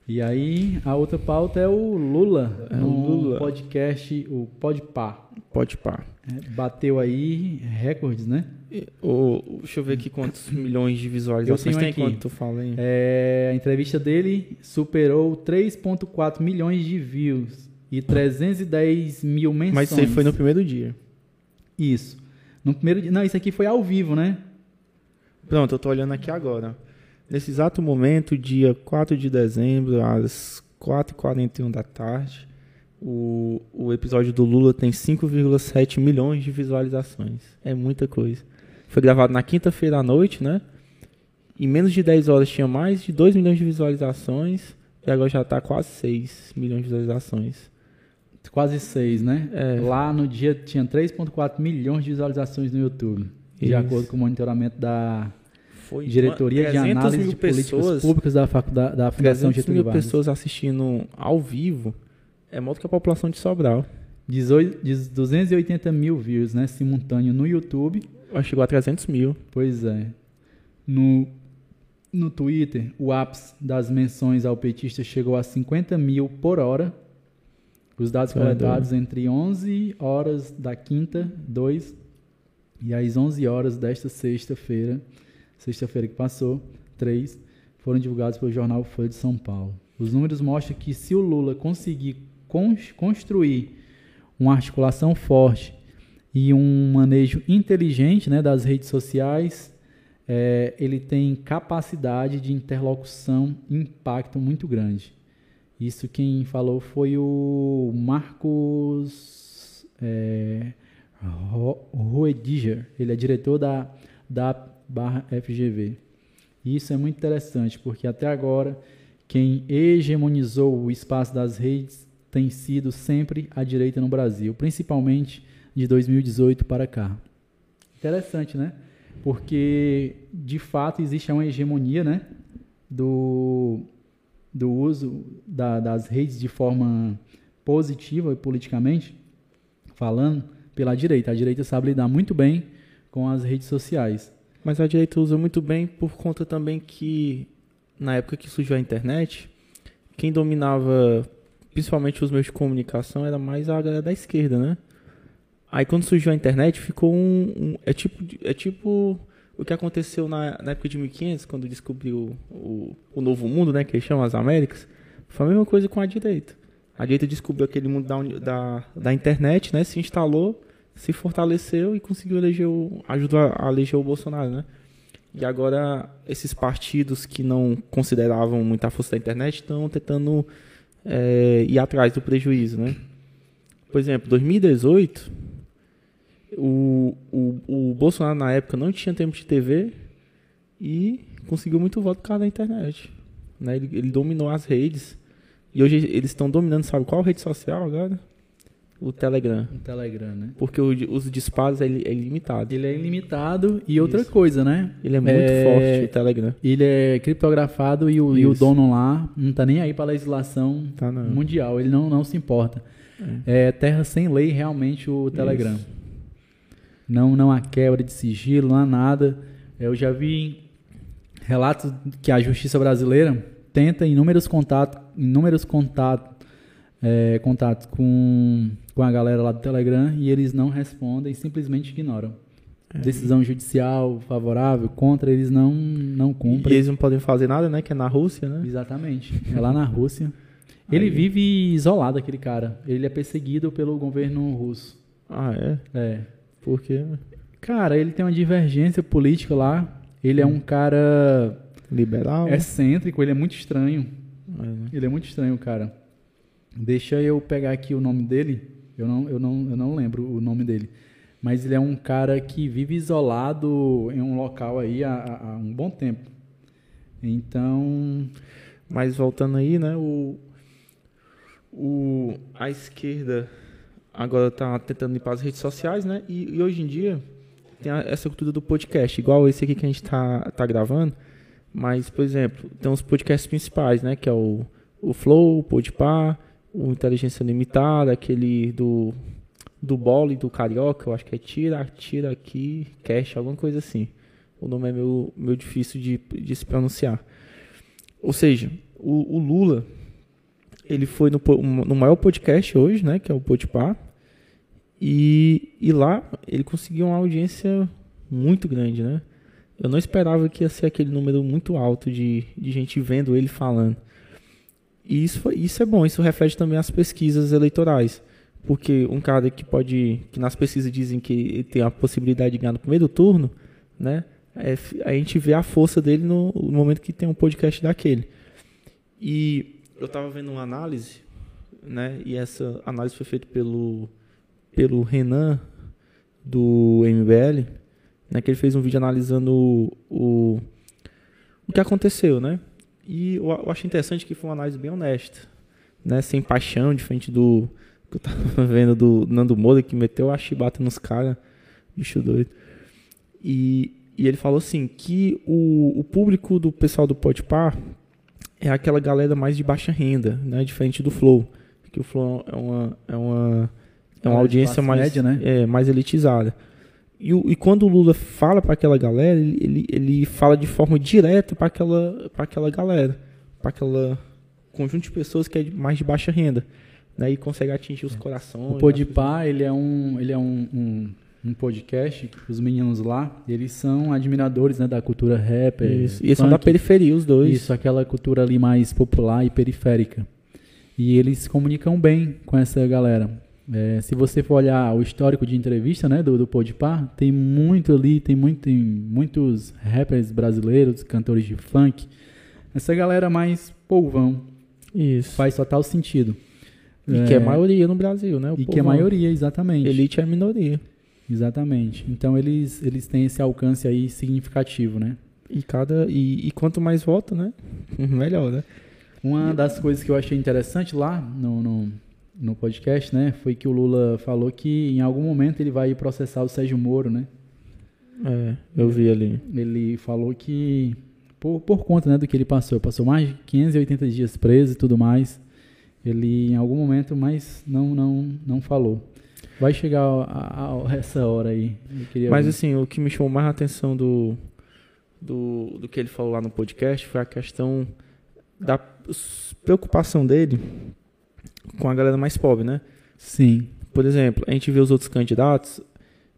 E aí, a outra pauta é o Lula, É o no Lula. podcast, o Podpah. Pode pá. É, Bateu aí recordes, né? E, o- deixa eu ver aqui quantos milhões de visualizações tenho tem aqui. tu fala aí. É, a entrevista dele superou 3,4 milhões de views e 310 mil menções. Mas isso aí foi no primeiro dia. Isso. No primeiro dia. Não, isso aqui foi ao vivo, né? Pronto, eu tô olhando aqui agora. Nesse exato momento, dia 4 de dezembro, às 4h41 da tarde, o, o episódio do Lula tem 5,7 milhões de visualizações. É muita coisa. Foi gravado na quinta-feira à noite, né? Em menos de 10 horas tinha mais de 2 milhões de visualizações. E agora já está quase 6 milhões de visualizações. Quase 6, né? É. Lá no dia tinha 3,4 milhões de visualizações no YouTube. Isso. De acordo com o monitoramento da Foi Diretoria de Análise de pessoas, Políticas Públicas da, faculdade, da Fundação Getúlio Vargas. mil pessoas assistindo ao vivo é mais do que a população de Sobral. 18, 280 mil views, né? Simultâneo no YouTube. Acho que chegou a 300 mil. Pois é. No, no Twitter, o ápice das menções ao petista chegou a 50 mil por hora. Os dados coletados entre 11 horas da quinta, 2, e às 11 horas desta sexta-feira, sexta-feira que passou, 3, foram divulgados pelo jornal Folha de São Paulo. Os números mostram que se o Lula conseguir construir uma articulação forte e um manejo inteligente né, das redes sociais, é, ele tem capacidade de interlocução e impacto muito grande. Isso quem falou foi o Marcos é, Roediger, ele é diretor da, da barra FGV. Isso é muito interessante, porque até agora quem hegemonizou o espaço das redes tem sido sempre a direita no Brasil, principalmente de 2018 para cá. Interessante, né? Porque de fato existe uma hegemonia, né, do, do uso da, das redes de forma positiva politicamente falando pela direita. A direita sabe lidar muito bem com as redes sociais. Mas a direita usa muito bem por conta também que na época que surgiu a internet, quem dominava principalmente os meios de comunicação, era mais a galera da esquerda, né? Aí quando surgiu a internet, ficou um. um é, tipo, é tipo o que aconteceu na, na época de 1500, quando descobriu o, o novo mundo, né? Que eles chamam as Américas. Foi a mesma coisa com a direita. A direita descobriu aquele mundo da, da, da internet, né? Se instalou, se fortaleceu e conseguiu eleger o, a eleger o Bolsonaro, né? E agora esses partidos que não consideravam muita força da internet estão tentando é, ir atrás do prejuízo, né? Por exemplo, 2018, o, o, o Bolsonaro na época não tinha tempo de TV e conseguiu muito voto por causa da internet. Né? Ele, ele dominou as redes. E hoje eles estão dominando, sabe qual rede social agora? O Telegram. O Telegram, né? Porque o uso de disparos é, é ilimitado. Ele é ilimitado e outra Isso. coisa, né? Ele é muito é... forte, o Telegram. Ele é criptografado e o, e o, dono lá não tá nem aí para a legislação tá mundial. Ele não, não se importa. É. é terra sem lei realmente o Telegram. Isso. Não, não há quebra de sigilo, não há nada. Eu já vi relatos que a justiça brasileira tenta inúmeros contatos, inúmeros contatos, é, contatos com com a galera lá do Telegram e eles não respondem, simplesmente ignoram. É. Decisão judicial favorável, contra, eles não, não cumprem. E eles não podem fazer nada, né? Que é na Rússia, né? Exatamente. É lá na Rússia. Ele Aí. vive isolado, aquele cara. Ele é perseguido pelo governo russo. Ah, é? É. Por quê? Cara, ele tem uma divergência política lá. Ele hum. é um cara... Liberal? Excêntrico, ele é muito estranho. É, né? Ele é muito estranho, cara. Deixa eu pegar aqui o nome dele. Eu não, eu não, eu não lembro o nome dele. Mas ele é um cara que vive isolado em um local aí há, há um bom tempo. Então. Mas voltando aí, né? O, o, a esquerda agora está tentando limpar as redes sociais, né? E, e hoje em dia tem a, essa cultura do podcast, igual esse aqui que a gente está tá gravando. Mas, por exemplo, tem os podcasts principais, né? Que é o, o Flow, o Podpah, o Inteligência Limitada, aquele do do Bole do Carioca, eu acho que é Tira, Tira aqui, Cash, alguma coisa assim. O nome é meio, meio difícil de, de se pronunciar. Ou seja, o, o Lula, ele foi no, no maior podcast hoje, né, que é o Podpah, e, e lá ele conseguiu uma audiência muito grande, né? Eu não esperava que ia ser aquele número muito alto de, de gente vendo ele falando. E isso, isso é bom, isso reflete também as pesquisas eleitorais. Porque um cara que pode, que nas pesquisas dizem que tem a possibilidade de ganhar no primeiro turno, né? É, a gente vê a força dele no, no, momento que tem um podcast daquele. E eu estava vendo uma análise né? E essa análise foi feita pelo, pelo Renan, do MBL, né? Que ele fez um vídeo analisando o, o, o que aconteceu, né? E eu, eu achei interessante que foi uma análise bem honesta, né? Sem paixão, diferente do que eu tava vendo do Nando Moura, que meteu a chibata nos caras, bicho doido. E, e ele falou assim, que o, o público do pessoal do Podpar é aquela galera mais de baixa renda, né? Diferente do Flow. Que o Flow é uma, é uma, é uma audiência mais, média, né? é, mais elitizada. E, e quando o Lula fala para aquela galera, ele, ele, fala de forma direta para aquela, aquela galera, para aquela conjunto de pessoas que é mais de baixa renda. Né, e consegue atingir os corações. O Podpah, ele é um, ele é um, um, um podcast os meninos lá, eles são admiradores né, da cultura rap. Isso. E eles são da periferia, os dois. Isso, aquela cultura ali mais popular e periférica. E eles se comunicam bem com essa galera. É, se você for olhar o histórico de entrevista né, do, do Podpah, tem muito ali, tem, muito, tem muitos rappers brasileiros, cantores de funk. Essa galera mais povão. Isso. Faz total sentido. E que é maioria no Brasil, né? O e que é maioria, exatamente. Elite é minoria. Exatamente. Então eles, eles têm esse alcance aí significativo, né? E, cada, e, e quanto mais vota, né? Melhor, né? Uma das coisas que eu achei interessante lá no, no, no podcast, né? Foi que o Lula falou que em algum momento ele vai processar o Sérgio Moro, né? É, eu vi ali. Ele falou que, por, por conta né, do que ele passou, passou mais de 580 dias preso e tudo mais. Ele em algum momento, mas não, não, não falou. Vai chegar a, a- a essa hora aí. Mas ver. assim, o que me chamou mais a atenção do, do, do que ele falou lá no podcast foi a questão da preocupação dele com a galera mais pobre, né? Sim. Por exemplo, a gente vê os outros candidatos.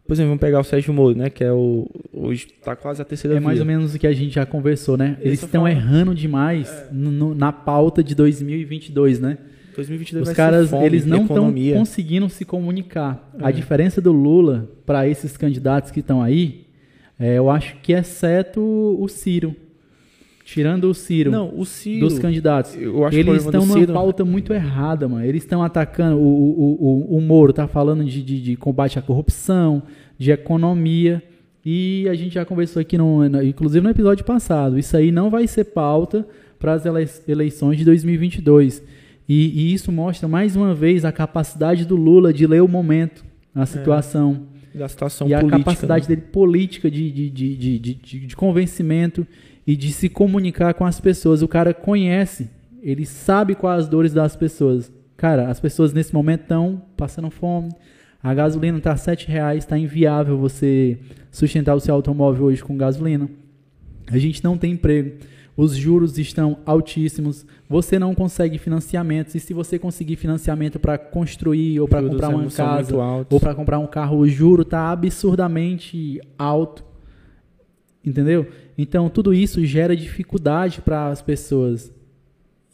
Por exemplo, vamos pegar o Sérgio Moro, né? Que é o. Hoje tá quase a terceira É mais via. ou menos o que a gente já conversou, né? Eles estão errando demais É. no- na pauta de 2022, né? 2022 Os caras, fome, eles não estão conseguindo se comunicar. A É. diferença do Lula para esses candidatos que estão aí, é, eu acho que exceto o Ciro. Tirando o Ciro Não, o Ciro. dos candidatos. Eles estão numa Ciro- pauta muito errada, mano. Eles estão atacando. O, o, o, o Moro tá falando de, de, de combate à corrupção, de economia. E a gente já conversou aqui, no, inclusive no episódio passado. Isso aí não vai ser pauta para as elei- eleições de 2022. E, e isso mostra mais uma vez a capacidade do Lula de ler o momento, a situação da situação e a política. capacidade né? dele política de, de, de, de, de, convencimento e de se comunicar com as pessoas. O cara conhece, ele sabe quais as dores das pessoas. Cara, as pessoas nesse momento estão passando fome. A gasolina está 7 reais, está inviável você sustentar o seu automóvel hoje com gasolina. A gente não tem emprego. Os juros estão altíssimos. Você não consegue financiamentos. E se você conseguir financiamento para construir ou para comprar uma casa ou para comprar um carro, o juro está absurdamente alto. Entendeu? Então, tudo isso gera dificuldade para as pessoas.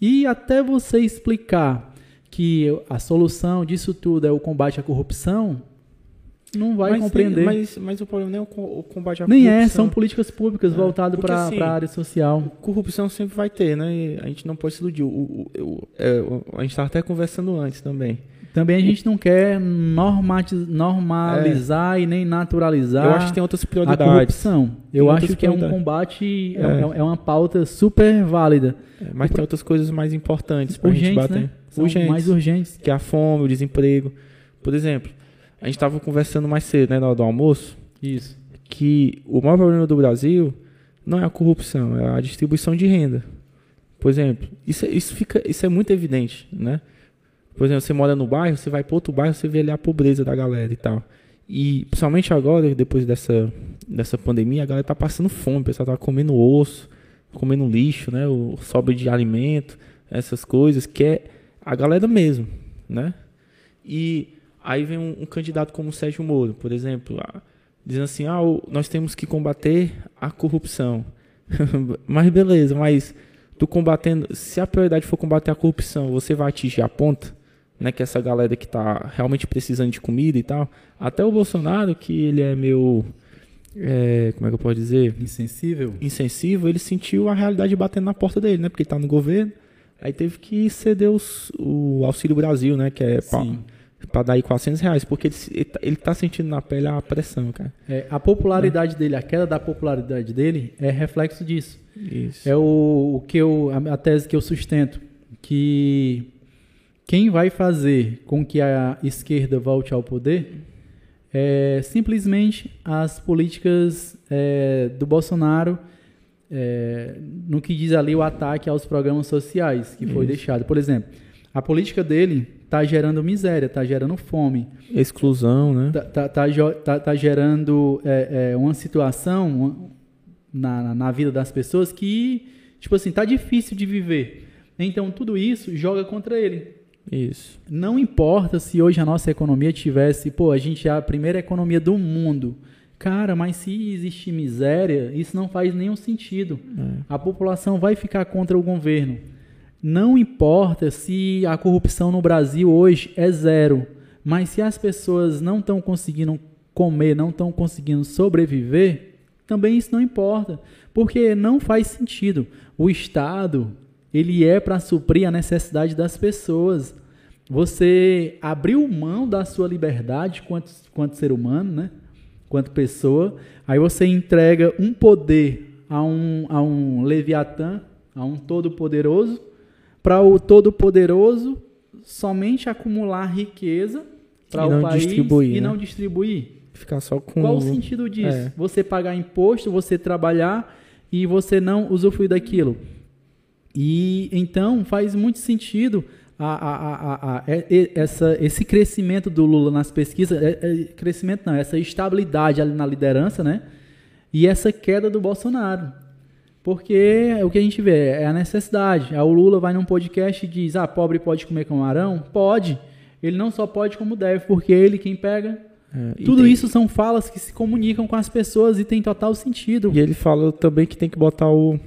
E até você explicar que a solução disso tudo é o combate à corrupção, não vai mas, tem- compreender. mas, mas o problema nem é o co- o combate à Nem corrupção. é, são políticas públicas É, voltadas para assim, a área social. Corrupção sempre vai ter, né? E a gente não pode se iludir. O, o- o- é, o- a gente estava até conversando antes também. Também a gente não quer normalizar e nem naturalizar Eu acho que tem outras a prioridades. corrupção. Eu acho que é um combate, é, É. é uma pauta super válida. É, Mas tem outras coisas mais importantes para a gente Urgentes, bater. né? São Urgentes. mais urgentes. Que é a fome, o desemprego. Por exemplo, a gente estava conversando mais cedo, né, na hora do almoço, Isso. que o maior problema do Brasil não é a corrupção, é a distribuição de renda. Por exemplo, isso, é- isso, fica, isso é muito evidente, né? Por exemplo, você mora no bairro, você vai para outro bairro, você vê ali a pobreza da galera e tal. E principalmente agora, depois dessa, dessa pandemia, a galera tá passando fome, o pessoal tá comendo osso, comendo lixo, né? O sobra de alimento, essas coisas, que é a galera mesmo, né? E aí vem um, um candidato como o Sérgio Moro, por exemplo, ah, dizendo assim, ah, nós temos que combater a corrupção. mas beleza, mas tu combatendo, se a prioridade for combater a corrupção, você vai atingir a ponta, né, que essa galera que tá realmente precisando de comida e tal. Até o Bolsonaro, que ele é meio, é, como é que eu posso dizer, Insensível. insensível, ele sentiu a realidade batendo na porta dele, né, porque ele tá no governo, Aí teve que ceder os, o Auxílio Brasil, né? Que é para dar aí 400 reais, porque ele, ele tá sentindo na pele a pressão, cara. É, a popularidade é. dele, a queda da popularidade dele é reflexo disso. Isso. É o, o que eu, a, a tese que eu sustento, que quem vai fazer com que a esquerda volte ao poder é simplesmente as políticas é, do Bolsonaro é, no que diz ali o ataque aos programas sociais que foi deixado. Por exemplo, a política dele está gerando miséria, está gerando fome. Exclusão, né? Está tá, tá, tá, tá, gerando é, é, uma situação na, na vida das pessoas que, tipo assim, tá difícil de viver. Então, tudo isso joga contra ele. Isso. Não importa se hoje a nossa economia tivesse, pô, a gente é a primeira economia do mundo. Cara, mas se existe miséria, isso não faz nenhum sentido. É. A população vai ficar contra o governo. Não importa se a corrupção no Brasil hoje é zero, mas se as pessoas não estão conseguindo comer, não estão conseguindo sobreviver, também isso não importa, porque não faz sentido. O Estado, ele é para suprir a necessidade das pessoas. Você abriu mão da sua liberdade quanto, quanto ser humano, né? quanto pessoa, aí você entrega um poder a um, a um Leviatã, a um Todo-Poderoso, para o Todo-Poderoso somente acumular riqueza para o país e né? não distribuir. Ficar só com. Qual o sentido disso? É. Você pagar imposto, você trabalhar e você não usufruir daquilo. E então faz muito sentido a, a, a, essa, esse crescimento do Lula nas pesquisas, é, é, crescimento não, essa estabilidade ali na liderança, né? E essa queda do Bolsonaro. Porque o que a gente vê é a necessidade. o Lula vai num podcast e diz: ah, pobre pode comer camarão? Pode. Ele não só pode como deve, porque ele quem pega. É, Tudo tem... isso são falas que se comunicam com as pessoas e tem total sentido. E ele fala também que tem que botar o,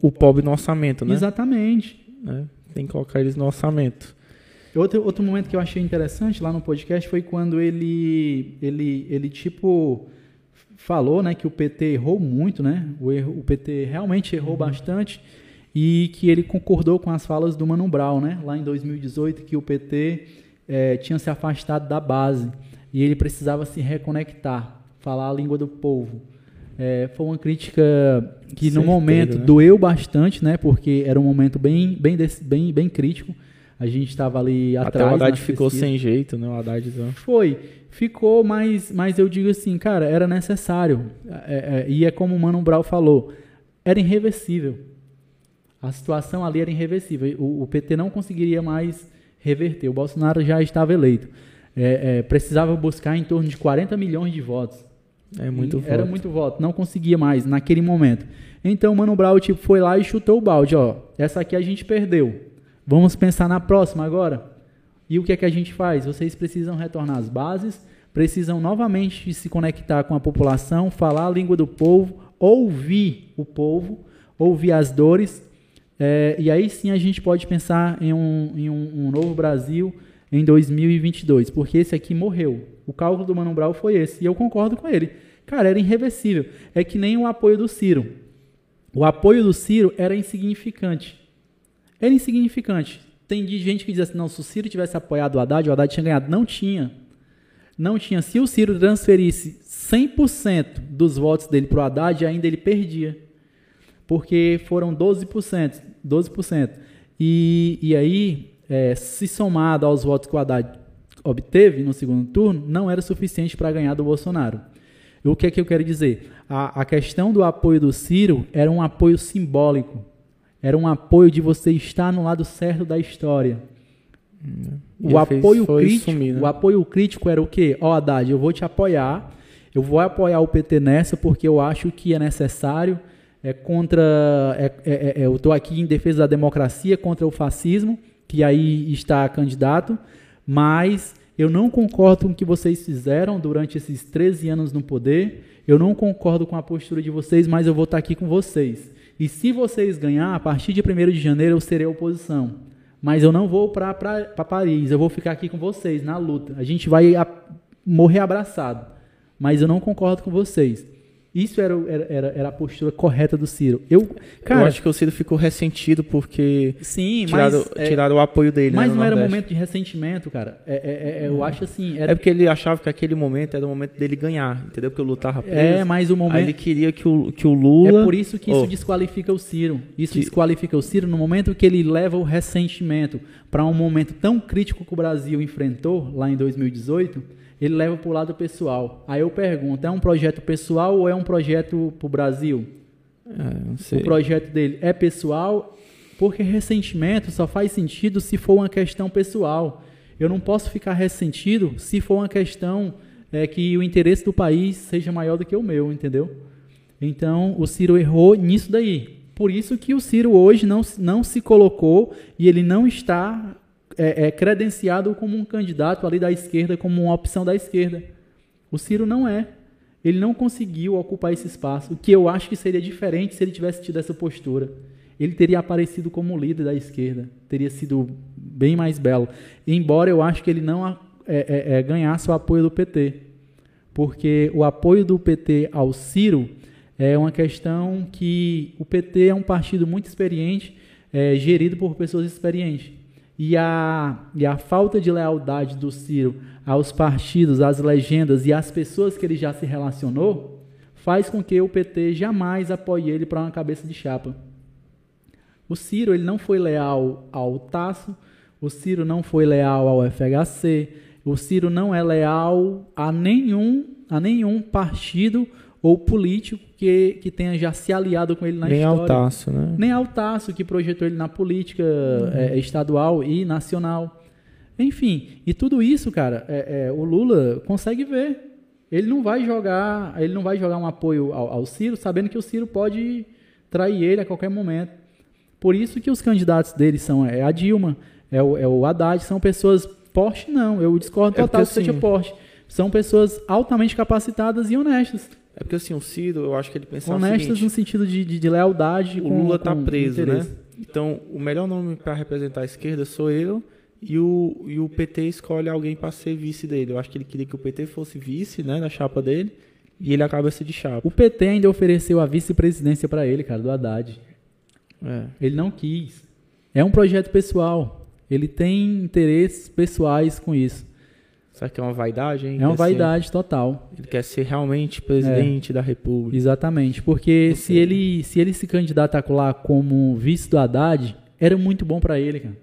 o pobre no orçamento, né? Exatamente. É. Tem que colocar eles no orçamento. Outro, outro momento que eu achei interessante lá no podcast foi quando ele, ele, ele tipo, falou né, que o PT errou muito, né? O, erro, o PT realmente errou uhum. bastante e que ele concordou com as falas do Mano Brown, né? Lá em 2018, que o PT é, eh, tinha se afastado da base e ele precisava se reconectar, falar a língua do povo. É, foi uma crítica que Certeiro, no momento né? doeu bastante, né? Porque era um momento bem, bem, bem, bem crítico. A gente estava ali atrás. Até o Haddad ficou sem jeito, né? O Haddad. Então. Foi. Ficou, mas, mas eu digo assim, cara, era necessário. É, é, e é como o Mano Brown falou, era irreversível. A situação ali era irreversível. O, o PT não conseguiria mais reverter. O Bolsonaro já estava eleito. É, é, precisava buscar em torno de 40 milhões de votos. É muito Era muito voto, não conseguia mais naquele momento. Então o Mano Brown tipo, foi lá e chutou o balde, ó. Essa aqui a gente perdeu. Vamos pensar na próxima agora. E o que é que a gente faz? Vocês precisam retornar às bases, precisam novamente se conectar com a população, falar a língua do povo, ouvir o povo, ouvir as dores. É, e aí sim a gente pode pensar em um, em um, um novo Brasil em 2022, porque esse aqui morreu. O cálculo do Mano Brown foi esse, e eu concordo com ele. Cara, era irreversível. É que nem o apoio do Ciro. O apoio do Ciro era insignificante. Era insignificante. Tem gente que diz assim, não, se o Ciro tivesse apoiado o Haddad, o Haddad tinha ganhado. Não tinha. Não tinha. Se o Ciro transferisse 100% dos votos dele para o Haddad, ainda ele perdia. Porque foram 12%. 12%. E, e aí, é, se somado aos votos que o Haddad obteve no segundo turno, não era suficiente para ganhar do Bolsonaro. O que é que eu quero dizer? A, a questão do apoio do Ciro era um apoio simbólico. Era um apoio de você estar no lado certo da história. O apoio crítico, sumir, né? o apoio crítico era o quê? Ó, oh, Haddad, eu vou te apoiar. Eu vou apoiar o PT nessa porque eu acho que é necessário. É contra, é, é, é, eu estou aqui em defesa da democracia contra o fascismo, que aí está candidato. Mas eu não concordo com o que vocês fizeram durante esses 13 anos no poder. Eu não concordo com a postura de vocês, mas eu vou estar aqui com vocês. E se vocês ganhar, a partir de 1 de janeiro eu serei oposição. Mas eu não vou para Paris, eu vou ficar aqui com vocês na luta. A gente vai a, morrer abraçado. Mas eu não concordo com vocês. Isso era, era, era a postura correta do Ciro. Eu, cara, eu acho que o Ciro ficou ressentido porque sim, tiraram, mas, é, tiraram o apoio dele. Mas né, não era Nordeste. momento de ressentimento, cara. É, é, é, eu acho assim. Era, É porque ele achava que aquele momento era o momento dele ganhar, entendeu? Porque o Lula tava preso. é, mas o Aí momento. ele queria que o, que o Lula. É por isso que isso Oh. desqualifica o Ciro. Isso Que- desqualifica o Ciro no momento que ele leva o ressentimento para um momento tão crítico que o Brasil enfrentou lá em 2018. Ele leva para o lado pessoal. Aí eu pergunto: é um projeto pessoal ou é um projeto para o Brasil? É. O projeto dele é pessoal, porque ressentimento só faz sentido se for uma questão pessoal. Eu não posso ficar ressentido se for uma questão é, que o interesse do país seja maior do que o meu, entendeu? Então, o Ciro errou nisso daí. Por isso que o Ciro hoje não, não se colocou e ele não está é, é, credenciado como um candidato ali da esquerda, como uma opção da esquerda. O Ciro não é. Ele não conseguiu ocupar esse espaço, o que eu acho que seria diferente se ele tivesse tido essa postura. Ele teria aparecido como líder da esquerda, teria sido bem mais belo. Embora eu acho que ele não é, é, é, ganhasse o apoio do PT, porque o apoio do PT ao Ciro é uma questão que o PT é um partido muito experiente, é, gerido por pessoas experientes. E a, e a falta de lealdade do Ciro aos partidos, às legendas e às pessoas que ele já se relacionou faz com que o PT jamais apoie ele para uma cabeça de chapa. O Ciro ele não foi leal ao Tasso, o Ciro não foi leal ao FHC, o Ciro não é leal a nenhum, a nenhum partido ou político que, que tenha já se aliado com ele na Nem história. altaço, né? Nem ao Tasso, que projetou ele na política é, estadual e nacional. Enfim, e tudo isso, cara, é, é, o Lula consegue ver. Ele não vai jogar, ele não vai jogar um apoio ao, ao Ciro, sabendo que o Ciro pode trair ele a qualquer momento. Por isso que os candidatos dele são é a Dilma, é o, é o Haddad, são pessoas Porsche não, eu discordo É total porque, que seja assim, Porsche. São pessoas altamente capacitadas e honestas. É porque assim, o Ciro, eu acho que ele pensava honestas seguinte, no sentido de, de, de lealdade. o com- Lula tá com preso, né? Então, o melhor nome para representar a esquerda sou eu e o, e o PT escolhe alguém para ser vice dele. Eu acho que ele queria que o PT fosse vice, né, na chapa dele, e ele acaba se de chapa. O PT ainda ofereceu a vice-presidência para ele, cara, do Haddad. É. Ele não quis. É um projeto pessoal. Ele tem interesses pessoais com isso. Será que é uma vaidade, hein? É uma vaidade total. Ele quer ser realmente presidente da república. Exatamente. Porque se ele, se ele se candidatar lá como vice do Haddad, era muito bom para ele, cara.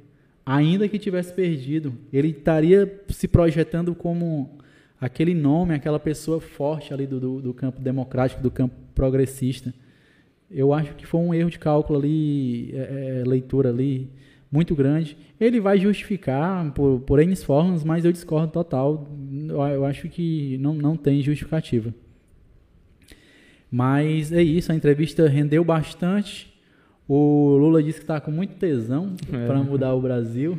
Ainda que tivesse perdido, ele estaria se projetando como aquele nome, aquela pessoa forte ali do, do, do campo democrático, do campo progressista. Eu acho que foi um erro de cálculo ali, é, é, leitura ali, muito grande. Ele vai justificar por, por N formas, mas eu discordo total. Eu, acho que não, não tem justificativa. Mas é isso, a entrevista rendeu bastante. O Lula disse que está com muito tesão É. para mudar o Brasil.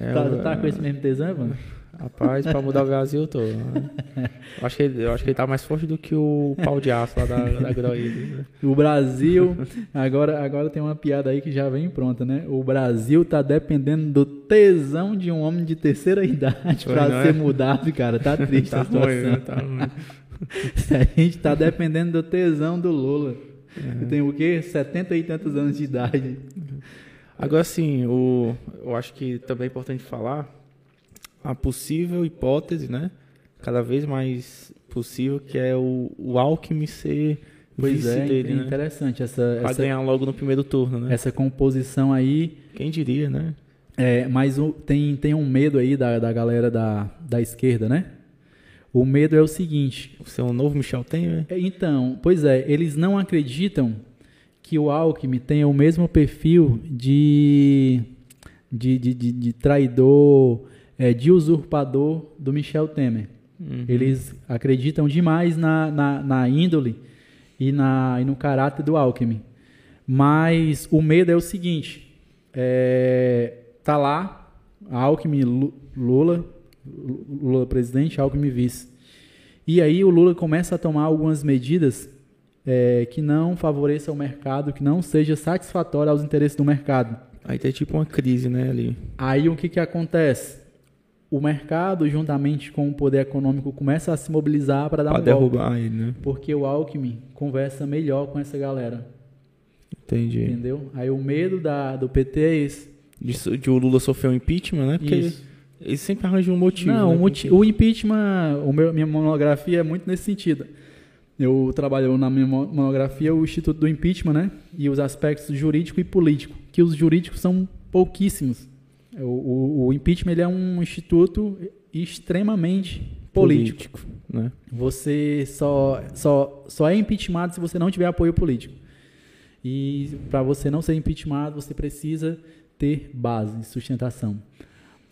É, tá, tá com esse mesmo tesão, mano? Rapaz, pra mudar o Brasil todo. né? Eu acho, que ele, eu acho que ele tá mais forte do que o pau de aço lá da, da Groídos, né? O Brasil, agora, agora tem uma piada aí que já vem pronta, né? O Brasil tá dependendo do tesão de um homem de terceira idade Foi, para não é? ser mudado, cara. Tá triste Tá a situação. ruim, né? Tá ruim. A gente tá dependendo do tesão do Lula. É. Tem o quê? Setenta e tantos anos de idade. Agora sim, o, eu acho que também é importante falar a possível hipótese, né? Cada vez mais possível, que é o, o Alckmin ser Pois vice é, dele, é né? interessante essa, Pra essa, ganhar logo no primeiro turno, né? essa composição aí. Quem diria, né? É, mas o- tem, tem um medo aí da, da galera da, da esquerda, né? O medo é o seguinte: Ser um novo Michel Temer? É, Então, pois é, eles não acreditam que o Alckmin tenha o mesmo perfil de, de, de, de- de traidor, é, de usurpador do Michel Temer. Uhum. Eles acreditam demais na, na, na índole e, na, e no caráter do Alckmin. Mas o medo é o seguinte: é, tá lá, Alckmin, Lu- Lula, Lula presidente, Alckmin vice. E aí o Lula começa a tomar algumas medidas é, que não favoreçam o mercado, que não seja satisfatório aos interesses do mercado. Aí tem tipo uma crise, né, ali. Aí o que, que acontece? O mercado, juntamente com o poder econômico, começa a se mobilizar para dar Pra um derrubar golpe. ele, né? Porque o Alckmin conversa melhor com essa galera, Entendi. entendeu? Aí o medo da, do PT é esse. De, de o Lula sofrer um impeachment, né? Porque Isso. ele, ele sempre arranja um motivo. Não, né? o, o impeachment, o meu- minha monografia é muito nesse sentido. Eu trabalho na minha mo- monografia o Instituto do Impeachment, né? E os aspectos jurídico e político, que os jurídicos são pouquíssimos. O, o- o impeachment ele é um instituto extremamente político. né? Você só, só, só é impeachment se você não tiver apoio político. E para você não ser impeachment, você precisa ter base, sustentação.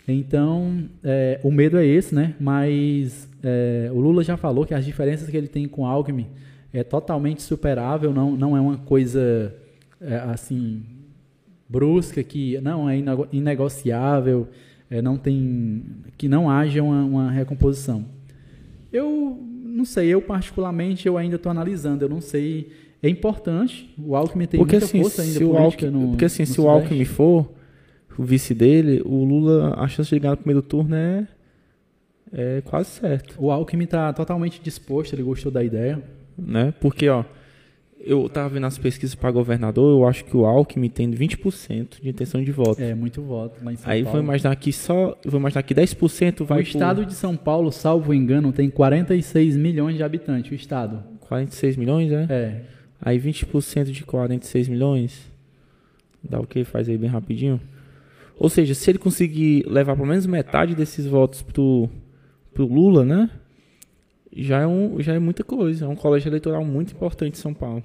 Então, é, o medo é esse, né? Mas é, o Lula já falou que as diferenças que ele tem com o Alckmin é totalmente superável, não, não é uma coisa é, assim brusca que não é inego- inegociável, é, não tem que não haja uma, uma recomposição. Eu não sei, eu particularmente eu ainda estou analisando, eu não sei. É importante, o Alckmin tem porque muita assim, força ainda se o política Alckmin, no porque assim, no se o Sudeste. Alckmin for o vice dele, o Lula, a chance de ganhar no primeiro turno é, é quase certo, O Alckmin está totalmente disposto, ele gostou da ideia. né? Porque, ó, eu tava vendo as pesquisas para governador, eu acho que o Alckmin tem 20% de intenção de voto. É, muito voto lá em São Aí Paulo. vou imaginar que só, vou imaginar que 10% vai o estado de São Paulo, salvo engano, tem 46 milhões de habitantes, o estado. por 46 milhões, né? É, Aí 20% de 46 milhões dá o que? Faz aí bem rapidinho. Ou seja, se ele conseguir levar pelo menos metade desses votos pro, pro Lula, né? Já é, um, já é muita coisa. É um colégio eleitoral muito importante em São Paulo.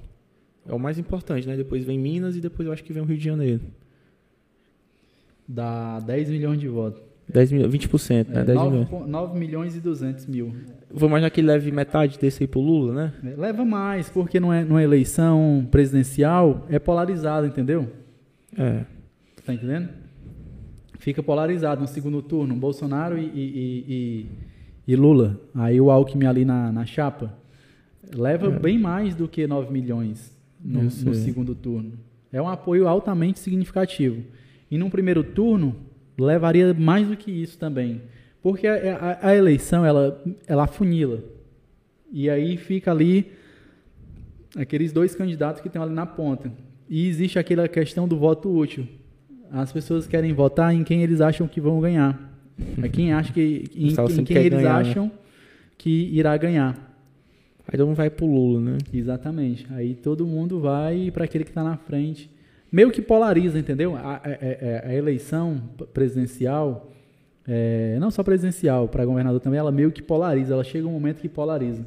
É o mais importante, né? Depois vem Minas e depois eu acho que vem o Rio de Janeiro. dá 10 milhões de votos. 10 milhões, 20%, né? É, 10 9, milhões. po- 9 milhões e 200 mil. Vou imaginar que ele leve metade desse aí pro Lula, né? É, Leva mais, porque não é, numa eleição presidencial é polarizado, entendeu? É. Tá entendendo? Fica polarizado no segundo turno, Bolsonaro e, e- e- e- Lula. Aí o Alckmin ali na, na chapa leva bem mais do que 9 milhões no, no segundo turno. É um apoio altamente significativo. E num primeiro turno, levaria mais do que isso também. Porque a, a- a eleição, ela, ela afunila. E aí fica ali aqueles dois candidatos que estão ali na ponta. E existe aquela questão do voto útil. As pessoas querem votar em quem eles acham que vão ganhar. É quem acha que em, em quem eles ganhar, né? acham que irá ganhar. Aí todo mundo vai pro Lula, né? Exatamente. Aí todo mundo vai para aquele que está na frente. Meio que polariza, entendeu? A, a- a- a eleição presidencial, é, não só presidencial, para governador também, ela meio que polariza. Ela chega um momento que polariza.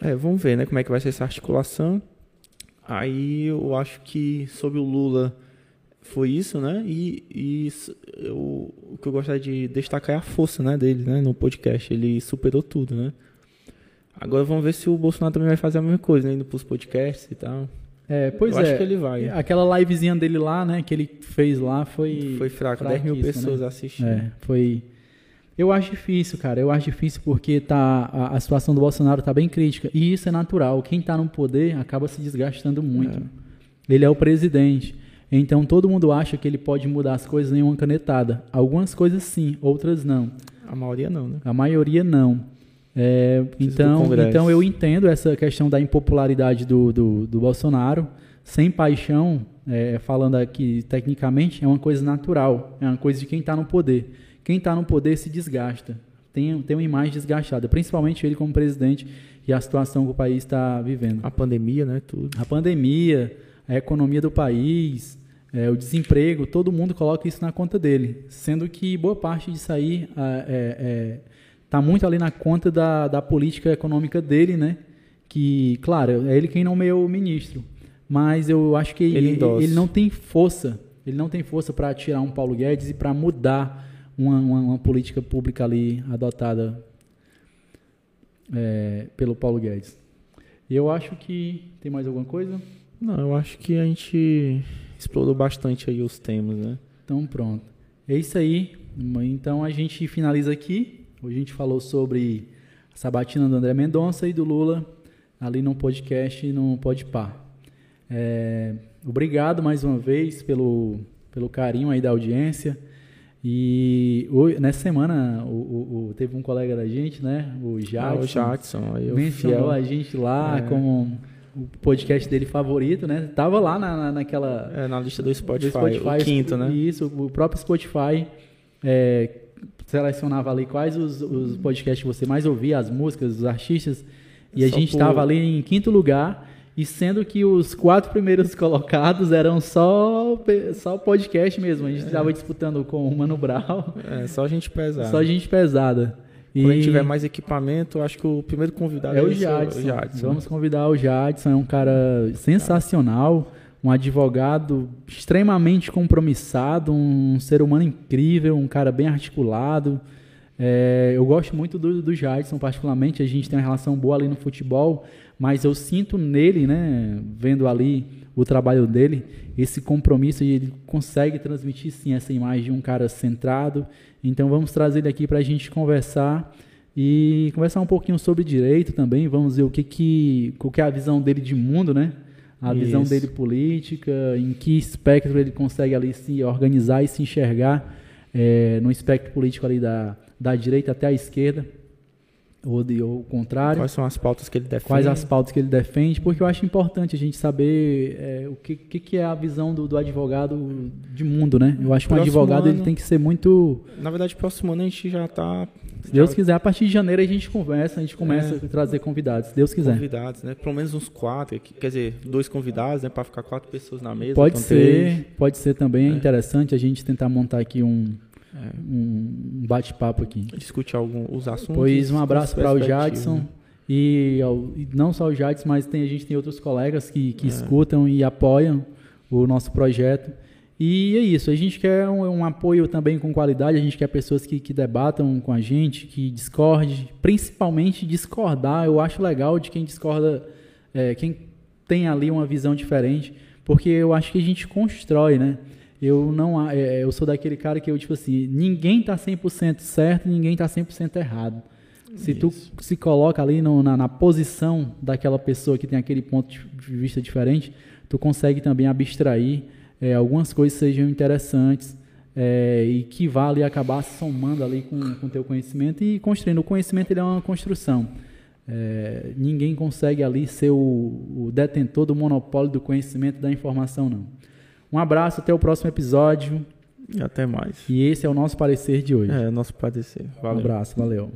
É, vamos ver, né, como é que vai ser essa articulação. Aí eu acho que sobre o Lula foi isso, né? E, e eu- o que eu gostaria de destacar é a força, né, dele, né, no podcast. Ele superou tudo, né? Agora vamos ver se o Bolsonaro também vai fazer a mesma coisa, né, indo pros podcasts e tal. É, pois eu é. acho que ele vai. Aquela livezinha dele lá, né, que ele fez lá foi. Foi fraco, 10 mil fraquíssima, pessoas né? assistindo. É, foi. Eu acho difícil, cara. Eu acho difícil porque tá, a, a situação do Bolsonaro tá bem crítica. E isso é natural. Quem tá no poder acaba se desgastando muito. Ele é o presidente. Então todo mundo acha que ele pode mudar as coisas em uma canetada. Algumas coisas sim, outras não. A maioria não, né? A maioria não. É, então, então eu entendo essa questão da impopularidade do, do, do Bolsonaro. Sem paixão, é, falando aqui tecnicamente, é uma coisa natural. É uma coisa de quem está no poder. Quem está no poder se desgasta. Tem, tem uma imagem desgastada, principalmente ele como presidente e a situação que o país está vivendo. A pandemia, né, tudo. A pandemia, a economia do país, é, o desemprego, todo mundo coloca isso na conta dele. Sendo que boa parte disso aí está muito ali na conta da, da política econômica dele, né? Que, claro, é ele quem nomeou o ministro. Mas eu acho que Ele ele, ele não tem força. Ele não tem força para tirar um Paulo Guedes e para mudar uma, uma, uma política pública ali adotada é, pelo Paulo Guedes. E eu acho que tem mais alguma coisa? Não, eu acho que a gente explorou bastante aí os temas, né? Então pronto. É isso aí. Então a gente finaliza aqui. Hoje a gente falou sobre a sabatina do André Mendonça e do Lula ali no podcast e no Podpar. É, obrigado mais uma vez pelo, pelo carinho aí da audiência. E hoje, nessa semana o, o, o, teve um colega da gente, né? O Jadson. Ah, o Jadson. Aí mencionou a gente lá é. como o podcast dele favorito, né? Tava lá na, na, naquela... É, na lista do Spotify, do Spotify o quinto, né? Isso, o próprio Spotify é, selecionava ali quais os, os podcasts que você mais ouvia, as músicas, os artistas, e a gente estava por... ali em quinto lugar, e sendo que os quatro primeiros colocados eram só só podcast mesmo. A gente estava é. disputando com o Mano Brown. É, só gente pesada. Só gente pesada. E... Quando a gente tiver mais equipamento, acho que o primeiro convidado é, o Jadson. o Jadson. Vamos convidar o Jadson, é um cara sensacional, um advogado extremamente compromissado, um ser humano incrível, um cara bem articulado. É, eu gosto muito do, do Jadson, particularmente. A gente tem uma relação boa ali no futebol, mas eu sinto nele, né, vendo ali o trabalho dele, esse compromisso e ele consegue transmitir sim essa imagem de um cara centrado. Então vamos trazer ele aqui para a gente conversar e conversar um pouquinho sobre direito também. Vamos ver o que que, qual que é a visão dele de mundo, né? A Isso. visão dele política, em que espectro ele consegue ali se organizar e se enxergar é, no espectro político ali da, da direita até a esquerda ou, o contrário. Quais são as pautas que ele defende? Quais as pautas que ele defende? Porque eu acho importante a gente saber é, o que, que, que, é a visão do, do, advogado de mundo, né? Eu acho que um advogado ano, ele tem que ser muito. Na verdade, próximo ano a gente já está. Se Deus quiser, a partir de janeiro a gente conversa, a gente começa é, a trazer convidados, se Deus quiser. Convidados, né? Pelo menos uns quatro, quer dizer, dois convidados, né? Para ficar quatro pessoas na mesa. Pode ser, três. pode ser também. É. interessante a gente tentar montar aqui um é. Um bate-papo aqui. Discutir alguns os assuntos. Pois um abraço para o Jadson. E, e, não só o Jadson, mas tem, a gente tem outros colegas que, que é. escutam e apoiam o nosso projeto. E é isso, a gente quer um, um, apoio também com qualidade, a gente quer pessoas que, que debatam com a gente, que discorde, principalmente discordar. Eu acho legal de quem discorda, é, quem tem ali uma visão diferente, porque eu acho que a gente constrói, né? Eu não é, eu sou daquele cara que eu tipo assim, ninguém tá 100% certo, ninguém tá 100% errado. Se Isso. tu se coloca ali no, na, na, posição daquela pessoa que tem aquele ponto de vista diferente, tu consegue também abstrair é, algumas coisas sejam interessantes é, e que vale acabar somando ali com o teu conhecimento e construindo. O conhecimento ele é uma construção. É, ninguém consegue ali ser o, o detentor do monopólio do conhecimento da informação, não. Um abraço, até o próximo episódio. E até mais. E esse é o nosso parecer de hoje. É, nosso parecer. Valeu. Um abraço, valeu.